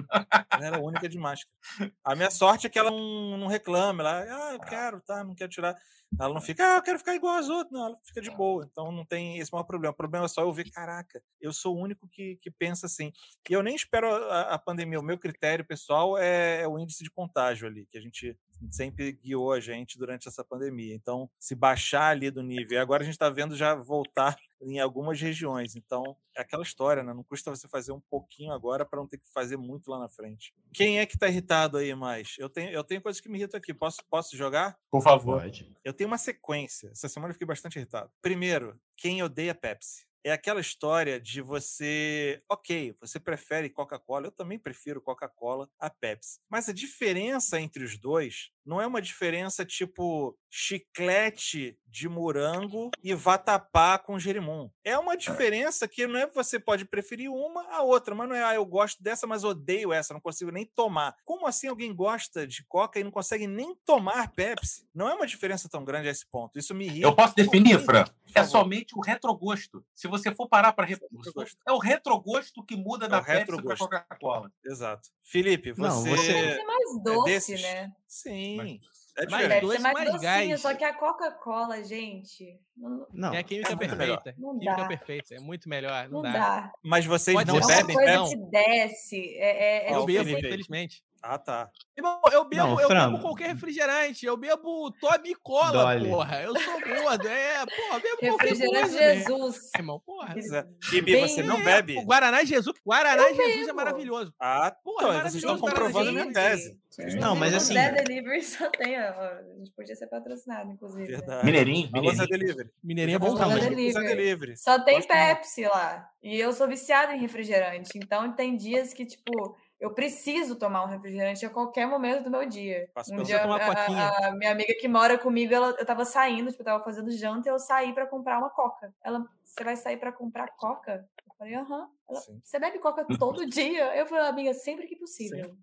Ela era a única de máscara. A minha sorte é que ela não, não reclama. Ela, ah, eu quero, tá, não quero tirar. Ela não fica, ah, eu quero ficar igual às outras. Não, ela fica de boa. Então não tem esse maior problema. O problema é só eu ver, caraca, eu sou o único que, que pensa assim. E eu nem espero a, a pandemia. O meu critério pessoal é, é o índice de contágio ali, que a gente sempre guiou a gente durante essa pandemia. Então, se baixar ali do nível, e agora a gente está vendo já voltar em algumas regiões. Então, é aquela história, né? Não custa você fazer um pouquinho agora para não ter que fazer muito lá na frente. Quem é que tá irritado aí mais? Eu tenho, eu tenho coisas que me irritam aqui. Posso, posso jogar? Por favor. Pode. Eu tenho uma sequência. Essa semana eu fiquei bastante irritado. Primeiro, quem odeia Pepsi? É aquela história de você. Ok, você prefere Coca-Cola, eu também prefiro Coca-Cola a Pepsi. Mas a diferença entre os dois não é uma diferença tipo chiclete de morango e vatapá com gerimum. É uma diferença que não é você pode preferir uma a outra, mas não é, ah, eu gosto dessa, mas odeio essa, não consigo nem tomar. Como assim alguém gosta de Coca e não consegue nem tomar Pepsi? Não é uma diferença tão grande a esse ponto. Isso me irrita. Eu posso definir, Fran? É somente o retrogosto. Se você for parar para. retrogosto. É o retrogosto que muda É da Pepsi para retrogosto. Coca-Cola. Exato. Felipe, você. Não, você- Deve ser mais doce, desses? né? Sim. Mas- É Mais. Deve doce, ser mais, mais docinho, gás. só que a Coca-Cola, gente, não, Não, É a química muito melhor. perfeita. Não química dá. perfeita. É muito melhor. Não, não dá. dá. Mas vocês Pode não Não, Você uma bebem, coisa que desce. É, é, é Eu o bebo, infelizmente. Ah, tá. Irmão, eu bebo, Não, eu bebo qualquer refrigerante. Eu bebo Toby Cola, Dolly. porra. Eu sou gordo. É, porra, eu bebo qualquer Refrigerante coisa, né? Jesus. Irmão, porra. Pois é. Bibi, Bem- você não É, bebe? pô, Guaraná Jesus. Guaraná Jesus é bebo. maravilhoso. Ah, Porra, então, é vocês estão comprovando a minha Gente, tese. Não, mas assim- Zé Delivery só tem, ó, a gente podia ser patrocinado, inclusive. né? Verdade. Mineirinho, Alô, Zé mineirinho. Delivery. Mineirinho é bom também. Zé Delivery. Delivery. Só tem. Pepsi lá. E eu sou viciada em refrigerante. Então tem dias que, tipo, eu preciso tomar um refrigerante a qualquer momento do meu dia. Faço Um dia, tomar a, a- a minha amiga que mora comigo, ela, eu tava saindo, tipo, eu tava fazendo janta e eu saí pra comprar uma coca. Ela, você vai sair pra comprar coca? Eu falei, aham. Ela, Sim. Você bebe coca todo dia? Eu falei, amiga, sempre que possível.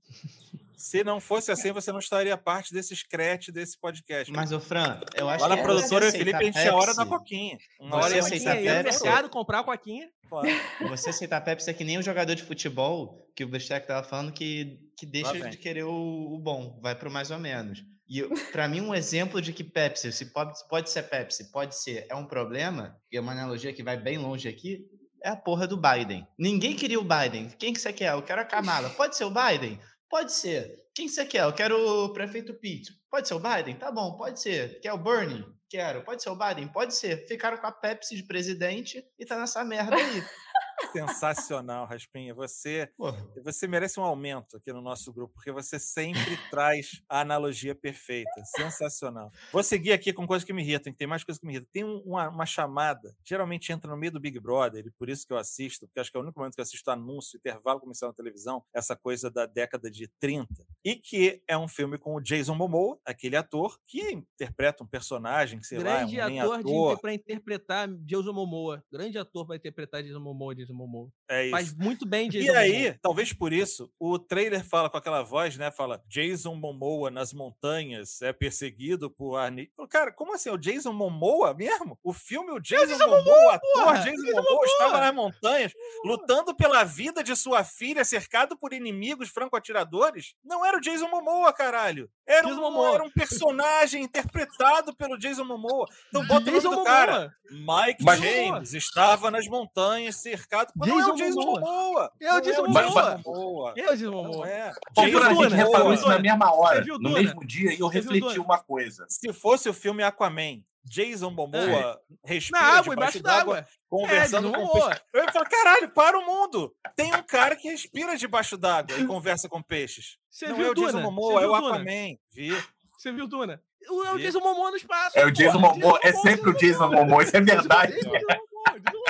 Se não fosse assim, você não estaria parte desse scratch desse podcast. Mas, ô Fran, eu acho Lá que produtora, o você Felipe enche a hora da coquinha. Uma Você hora aceita Pepsi? mercado, comprar a coquinha. claro. Você aceitar Pepsi é que nem o jogador de futebol que o Besteck tava falando que, que deixa de querer o, o bom, vai pro mais ou menos. E eu- pra mim, um exemplo de que Pepsi, se pode, pode ser Pepsi, pode ser, é um problema, e é uma analogia que vai bem longe aqui, é a porra do Biden. Ninguém queria o Biden. Quem que você quer? Eu quero a Kamala. Pode ser o Biden? Pode ser. Quem você quer? Eu quero o prefeito Pete. Pode ser o Biden? Tá bom, pode ser. Quer o Bernie? Quero. Pode ser o Biden? Pode ser. Ficaram com a Pepsi de presidente e tá nessa merda aí. Sensacional, Raspinha. Você, Porra. você merece um aumento aqui no nosso grupo, porque você sempre traz a analogia perfeita. Sensacional. Vou seguir aqui com coisas que me irritam, que tem mais coisas que me irritam. Tem um- uma, uma chamada, geralmente entra no meio do Big Brother, e por isso que eu assisto, porque acho que é o único momento que eu assisto anúncio, intervalo comercial na televisão, essa coisa da década de 30. E que é um filme com o Jason Momoa, aquele ator que interpreta um personagem que, sei Grande lá, é um ator, ator. de, pra interpretar Jason Momoa. Grande ator pra interpretar Jason Momoa, Jason Momoa. É isso. Faz muito bem E Jason aí, Momoa. talvez por isso, o trailer fala com aquela voz, né? Fala, Jason Momoa nas montanhas é perseguido por Arnie. Cara, como assim? É o Jason Momoa mesmo? O filme, o Jason, Momoa, o ator porra! Jason, Jason Momoa, estava Momoa! nas montanhas lutando pela vida de sua filha, cercado por inimigos franco-atiradores. Não era o Jason Momoa, caralho. Era, Jason um, Momoa. era um personagem interpretado pelo Jason Momoa. Então bota o nome Jason do Momoa. cara. Mike Mas- James estava nas montanhas cercado. Pô, Não é o Jason Jason Momoa. Momoa. É o Jason Mas- Momoa. Momoa. É o Jason Momoa. é. Ô, Jason a gente reparou Momoa. isso na mesma hora, no Duna? mesmo dia, e eu refleti uma coisa. Se fosse o filme Aquaman, Jason Momoa respira Na água, debaixo d'água, conversando É, Jason com Momoa. peixes. Eu ia falar, caralho, para o mundo. Tem um cara que respira debaixo d'água e conversa com peixes. Você Não viu é o Jason Duna? Momoa, Você é o? Aquaman. Vi. Você viu Duna? É o. Jason Momoa no espaço. É o Jason. Momoa, é Jason sempre o Jason Momoa. Momoa, isso é verdade.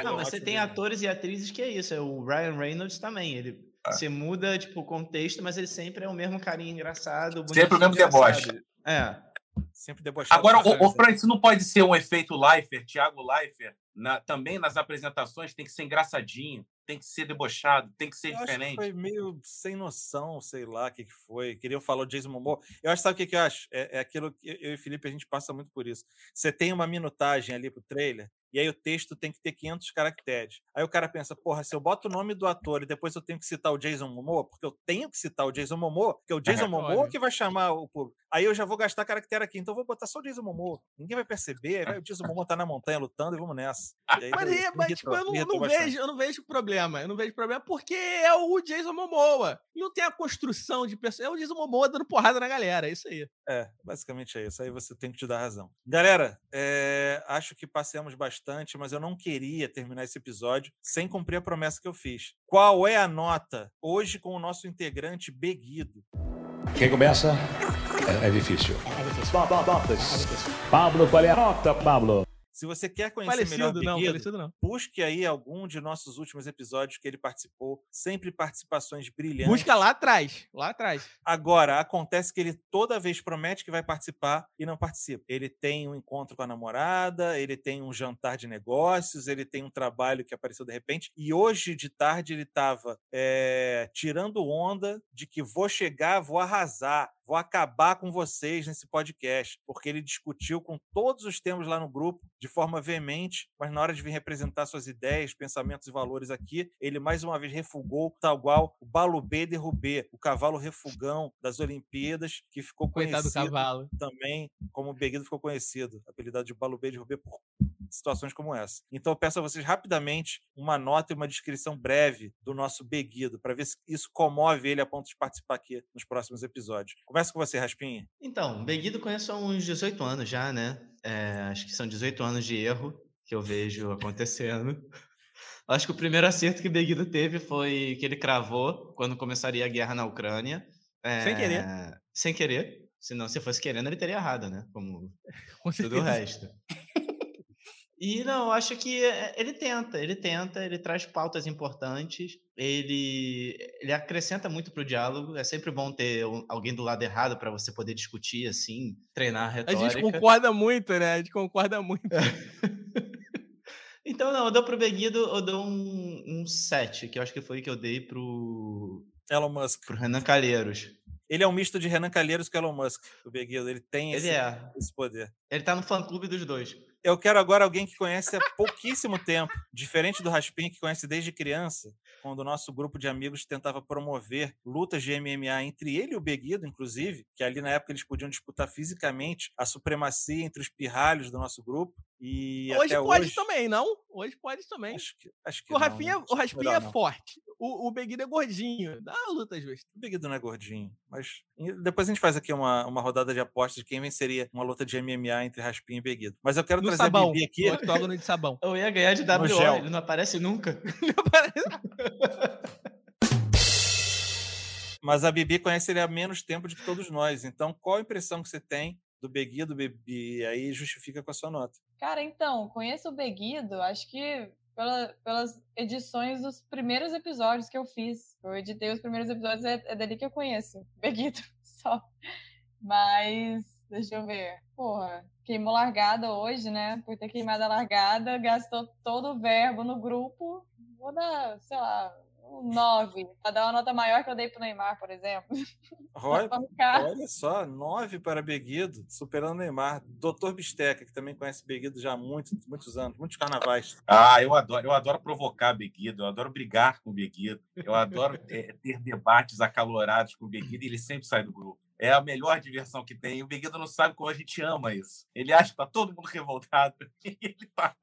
Não, mas você tem atores e atrizes que é isso. É o Ryan Reynolds também. Ele Ah. você muda tipo o contexto, mas ele sempre é o mesmo carinha engraçado. Sempre o mesmo deboche. É. Sempre debochado. Agora, o, o isso não pode ser um efeito Leifert, Thiago Leifert, na- também nas apresentações tem que ser engraçadinho, tem que ser debochado, tem que ser Eu acho que diferente. foi meio sem noção, sei lá o que, que foi. Queriam falar o Jason Momoa. Eu acho, sabe o que, que eu acho? É, é aquilo que eu e o Felipe, a gente passa muito por isso. Você tem uma minutagem ali pro trailer, e aí o texto tem que ter 500 caracteres. Aí o cara pensa, porra, se eu boto o nome do ator e depois eu tenho que citar o Jason Momoa, porque eu tenho que citar o Jason Momoa, porque é o Jason Momoa óbvio. que vai chamar o público. Aí eu já vou gastar caractere aqui, então eu vou botar só o Jason Momoa. Ninguém vai perceber, o Jason Momoa tá na montanha lutando e vamos nessa. E aí Mas, me é- mas, irritou, tipo, eu não, vejo, eu não vejo problema. Eu não vejo problema porque é o Jason Momoa. E não tem a construção de pessoa. É o Jason Momoa dando porrada na galera. É isso aí. É, basicamente é isso. Aí você tem que te dar razão. Galera, é, acho que passemos bastante, mas eu não queria terminar esse episódio sem cumprir a promessa que eu fiz. Qual é a nota hoje com o nosso integrante Beguido? Quem começa? É, é difícil. Pablo, qual é a nota, Pablo? Se você quer conhecer melhor Falecido, não, Beguido, falecido não. busque aí algum de nossos últimos episódios que ele participou. Sempre participações brilhantes. Busca lá atrás. Lá atrás. Agora, acontece que ele toda vez promete que vai participar e não participa. Ele tem um encontro com a namorada, ele tem um jantar de negócios, ele tem um trabalho que apareceu de repente. E hoje de tarde ele estava tirando onda de que vou chegar, vou arrasar, vou acabar com vocês nesse podcast, porque ele discutiu com todos os temas lá no grupo de forma veemente, mas na hora de vir representar suas ideias, pensamentos e valores aqui, ele mais uma vez refugou, tal qual o Balubê Derrubê, o cavalo refugão das Olimpíadas, que ficou Coitado do conhecido cavalo. também como o Beguido ficou conhecido, apelidado de Balubê Derrubê por situações como essa. Então eu peço a vocês rapidamente uma nota e uma descrição breve do nosso Beguido, para ver se isso comove ele a ponto de participar aqui nos próximos episódios. Começa com você, Raspinha. Então, Beguido conheço há uns 18 anos já, né? É, acho que são 18 anos de erro que eu vejo acontecendo. Acho que o primeiro acerto que Beguido teve foi que ele cravou quando começaria a guerra na Ucrânia. Sem querer. É, Sem querer. Senão, se fosse querendo, ele teria errado, né? Como Com tudo o resto. E não, eu acho que é, ele tenta, ele tenta, ele traz pautas importantes, ele, ele acrescenta muito pro diálogo. É sempre bom ter alguém do lado errado para você poder discutir, assim, treinar a A retórica. gente concorda muito, né? A gente concorda muito. Então, não, eu dou pro Beguido, eu dou um, um 7, que eu acho que foi o que eu dei pro, Elon Musk. pro Renan Calheiros. Ele é um misto de Renan Calheiros com Elon Musk, o Beguido. Ele tem Ele esse, é. esse poder. Ele tá no fã-clube dos dois. Eu quero agora alguém que conhece há pouquíssimo tempo, diferente do Raspin, que conhece desde criança, quando o nosso grupo de amigos tentava promover lutas de MMA entre ele e o Beguido, inclusive, que ali na época eles podiam disputar fisicamente a supremacia entre os pirralhos do nosso grupo. E Hoje até pode hoje, também, não? Hoje pode também. Acho que, acho que o não, Rafinha, né? o Raspinha Melhor é não. forte. o, o Beguido é gordinho. Dá uma luta justa. O Beguido não é gordinho. Mas depois a gente faz aqui uma, uma rodada de apostas de quem venceria uma luta de MMA entre Raspinha e Beguido. Mas eu quero No trazer sabão. a Bibi aqui. No octógono de sabão. Eu ia ganhar de WO, gel. ele não aparece nunca. Mas a Bibi conhece ele há menos tempo do que todos nós. Então, qual a impressão que você tem do Beguido, Bibi? E aí justifica com a sua nota. Cara, então, conheço o Beguido, acho que pela- pelas edições dos primeiros episódios que eu fiz. Eu editei os primeiros episódios, é, é dali que eu conheço. Beguido, só. Mas, deixa eu ver. Porra, queimou largada hoje, né? Por ter queimado a largada, gastou todo o verbo no grupo. Vou dar, sei lá, 9, pra dar uma nota maior que eu dei pro Neymar, por exemplo. Olha, olha só, nove para Beguido, superando o Neymar. Doutor Bisteca, que também conhece Beguido já há muitos, muitos anos, muitos carnavais. Ah, eu adoro, eu adoro provocar Beguido, eu adoro brigar com o Beguido, eu adoro eh, ter debates acalorados com o Beguido e ele sempre sai do grupo. É a melhor diversão que tem. E o Beguido não sabe como a gente ama isso. Ele acha que tá todo mundo revoltado. e ele tá.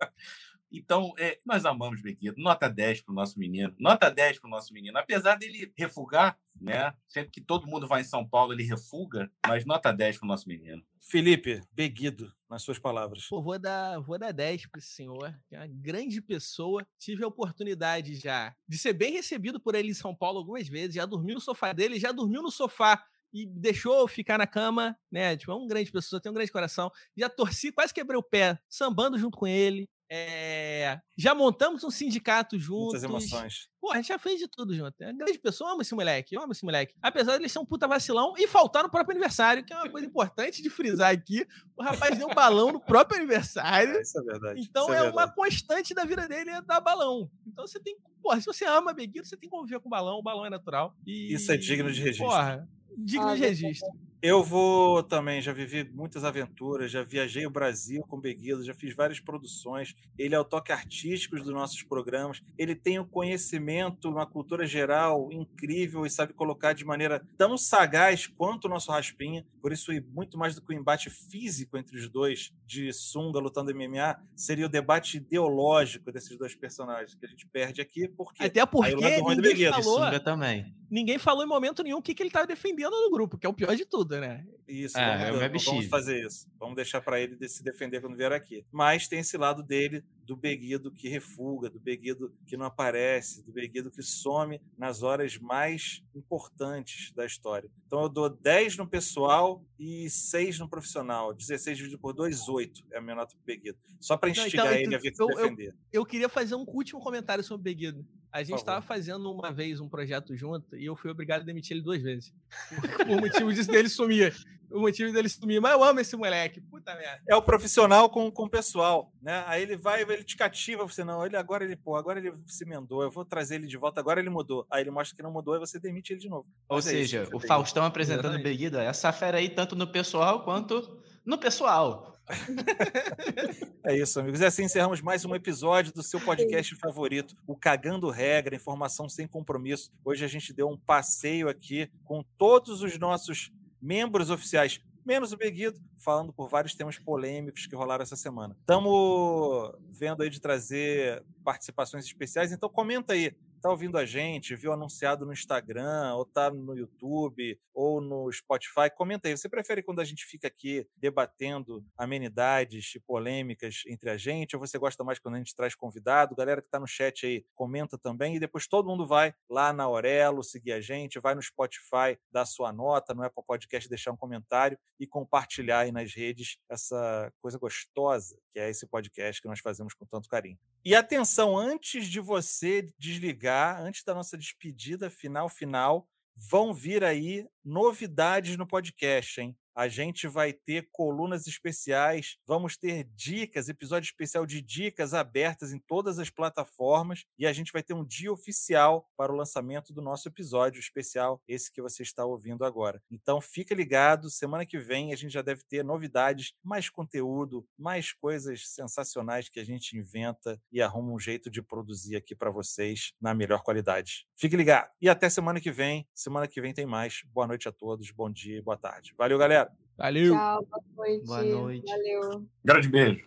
Então, é, nós amamos Beguido. Nota 10 para o nosso menino. Nota 10 para o nosso menino. Apesar dele refugar, né? Sempre que todo mundo vai em São Paulo, ele refuga, mas nota 10 para o nosso menino. Felipe, Beguido, nas suas palavras. Pô, vou dar, vou dar 10 para esse senhor, que é uma grande pessoa. Tive a oportunidade já de ser bem recebido por ele em São Paulo algumas vezes. Já dormi no sofá dele, já dormiu no sofá e deixou ficar na cama, né? Tipo, é um grande pessoa, tem um grande coração. Já torci, quase quebrei o pé, sambando junto com ele. É, Já montamos um sindicato juntos. Muitas emoções. Pô, a gente já fez de tudo junto. É uma grande pessoa, eu amo esse moleque, eu amo esse moleque. Apesar de ele ser um puta vacilão e faltar no próprio aniversário, que é uma coisa importante de frisar aqui. O rapaz deu um balão no próprio aniversário. Isso é verdade. Então isso é, verdade. uma constante da vida dele é dar balão. Então você tem. Porra, se você ama Beguido, você tem que conviver com o balão. O balão é natural. E, Isso é digno de registro. Porra, digno Ah, de registro. Eu vou também, já vivi muitas aventuras, já viajei o Brasil com Beguido, já fiz várias produções. Ele é o toque artístico dos nossos programas. Ele tem um conhecimento, uma cultura geral incrível e sabe colocar de maneira tão sagaz quanto o nosso Raspinha. Por isso, e muito mais do que o embate físico entre os dois, de sunga lutando MMA, seria o debate ideológico desses dois personagens que a gente perde aqui, porque Até porque do ninguém Beguido. falou, Sunga também. ninguém falou em momento nenhum o que, que ele tava defendendo no grupo, que é o pior de tudo, né? Isso, É, vamos, é o vamos fazer isso. Vamos deixar para ele de- se defender quando vier aqui. Mas tem esse lado dele, do Beguido que refuga, do Beguido que não aparece, do Beguido que some nas horas mais importantes da história. Então eu dou 10 no pessoal e 6 no profissional. 16 dividido por 2, 8 é a minha nota pro Beguido. Só para Não, instigar então, ele a então, vir se eu- eu- defender. Eu queria fazer um último comentário sobre o Beguido. A gente estava fazendo uma vez um projeto junto e eu fui obrigado a demitir ele duas vezes. Por motivo disso dele sumir. O motivo dele sumir. Mas eu amo esse moleque. Puta merda. É o profissional com, com o pessoal, né? Aí ele vai, ele te cativa, você não, ele agora ele, pô, agora ele se emendou, eu vou trazer ele de volta, agora ele mudou. Aí ele mostra que não mudou e você demite ele de novo. Ou Mas é isso, seja, você o. Faustão apresentando o Exatamente. Beguido, ó, essa fera aí, tanto no pessoal quanto no pessoal. É isso, amigos. E assim encerramos mais um episódio do seu podcast favorito, o Cagando Regra, informação sem compromisso. Hoje a gente deu um passeio aqui com todos os nossos membros oficiais, menos o Beguido, falando por vários temas polêmicos que rolaram essa semana. Estamos vendo aí de trazer participações especiais, então comenta aí. Tá ouvindo a gente, viu anunciado no Instagram, ou tá no YouTube, ou no Spotify? Comenta aí. Você prefere quando a gente fica aqui debatendo amenidades e polêmicas entre a gente, ou você gosta mais quando a gente traz convidado? Galera que está no chat aí, comenta também. E depois todo mundo vai lá na Aurelo seguir a gente, vai no Spotify, dar sua nota, no Apple Podcast, deixar um comentário e compartilhar aí nas redes essa coisa gostosa que é esse podcast que nós fazemos com tanto carinho. E atenção, antes de você desligar, antes da nossa despedida final final, vão vir aí novidades no podcast, hein? A gente vai ter colunas especiais, vamos ter dicas, episódio especial de dicas abertas em todas as plataformas e a gente vai ter um dia oficial para o lançamento do nosso episódio especial, esse que você está ouvindo agora. Então fica ligado, semana que vem a gente já deve ter novidades, mais conteúdo, mais coisas sensacionais que a gente inventa e arruma um jeito de produzir aqui para vocês na melhor qualidade. Fique ligado e até semana que vem. Semana que vem tem mais. Boa noite a todos, bom dia e boa tarde. Valeu, galera. Valeu. Tchau, boa noite. Boa noite. Valeu. Grande beijo.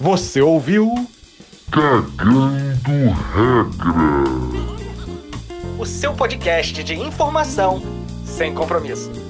Você ouviu? Cagando regra. o seu podcast de informação sem compromisso.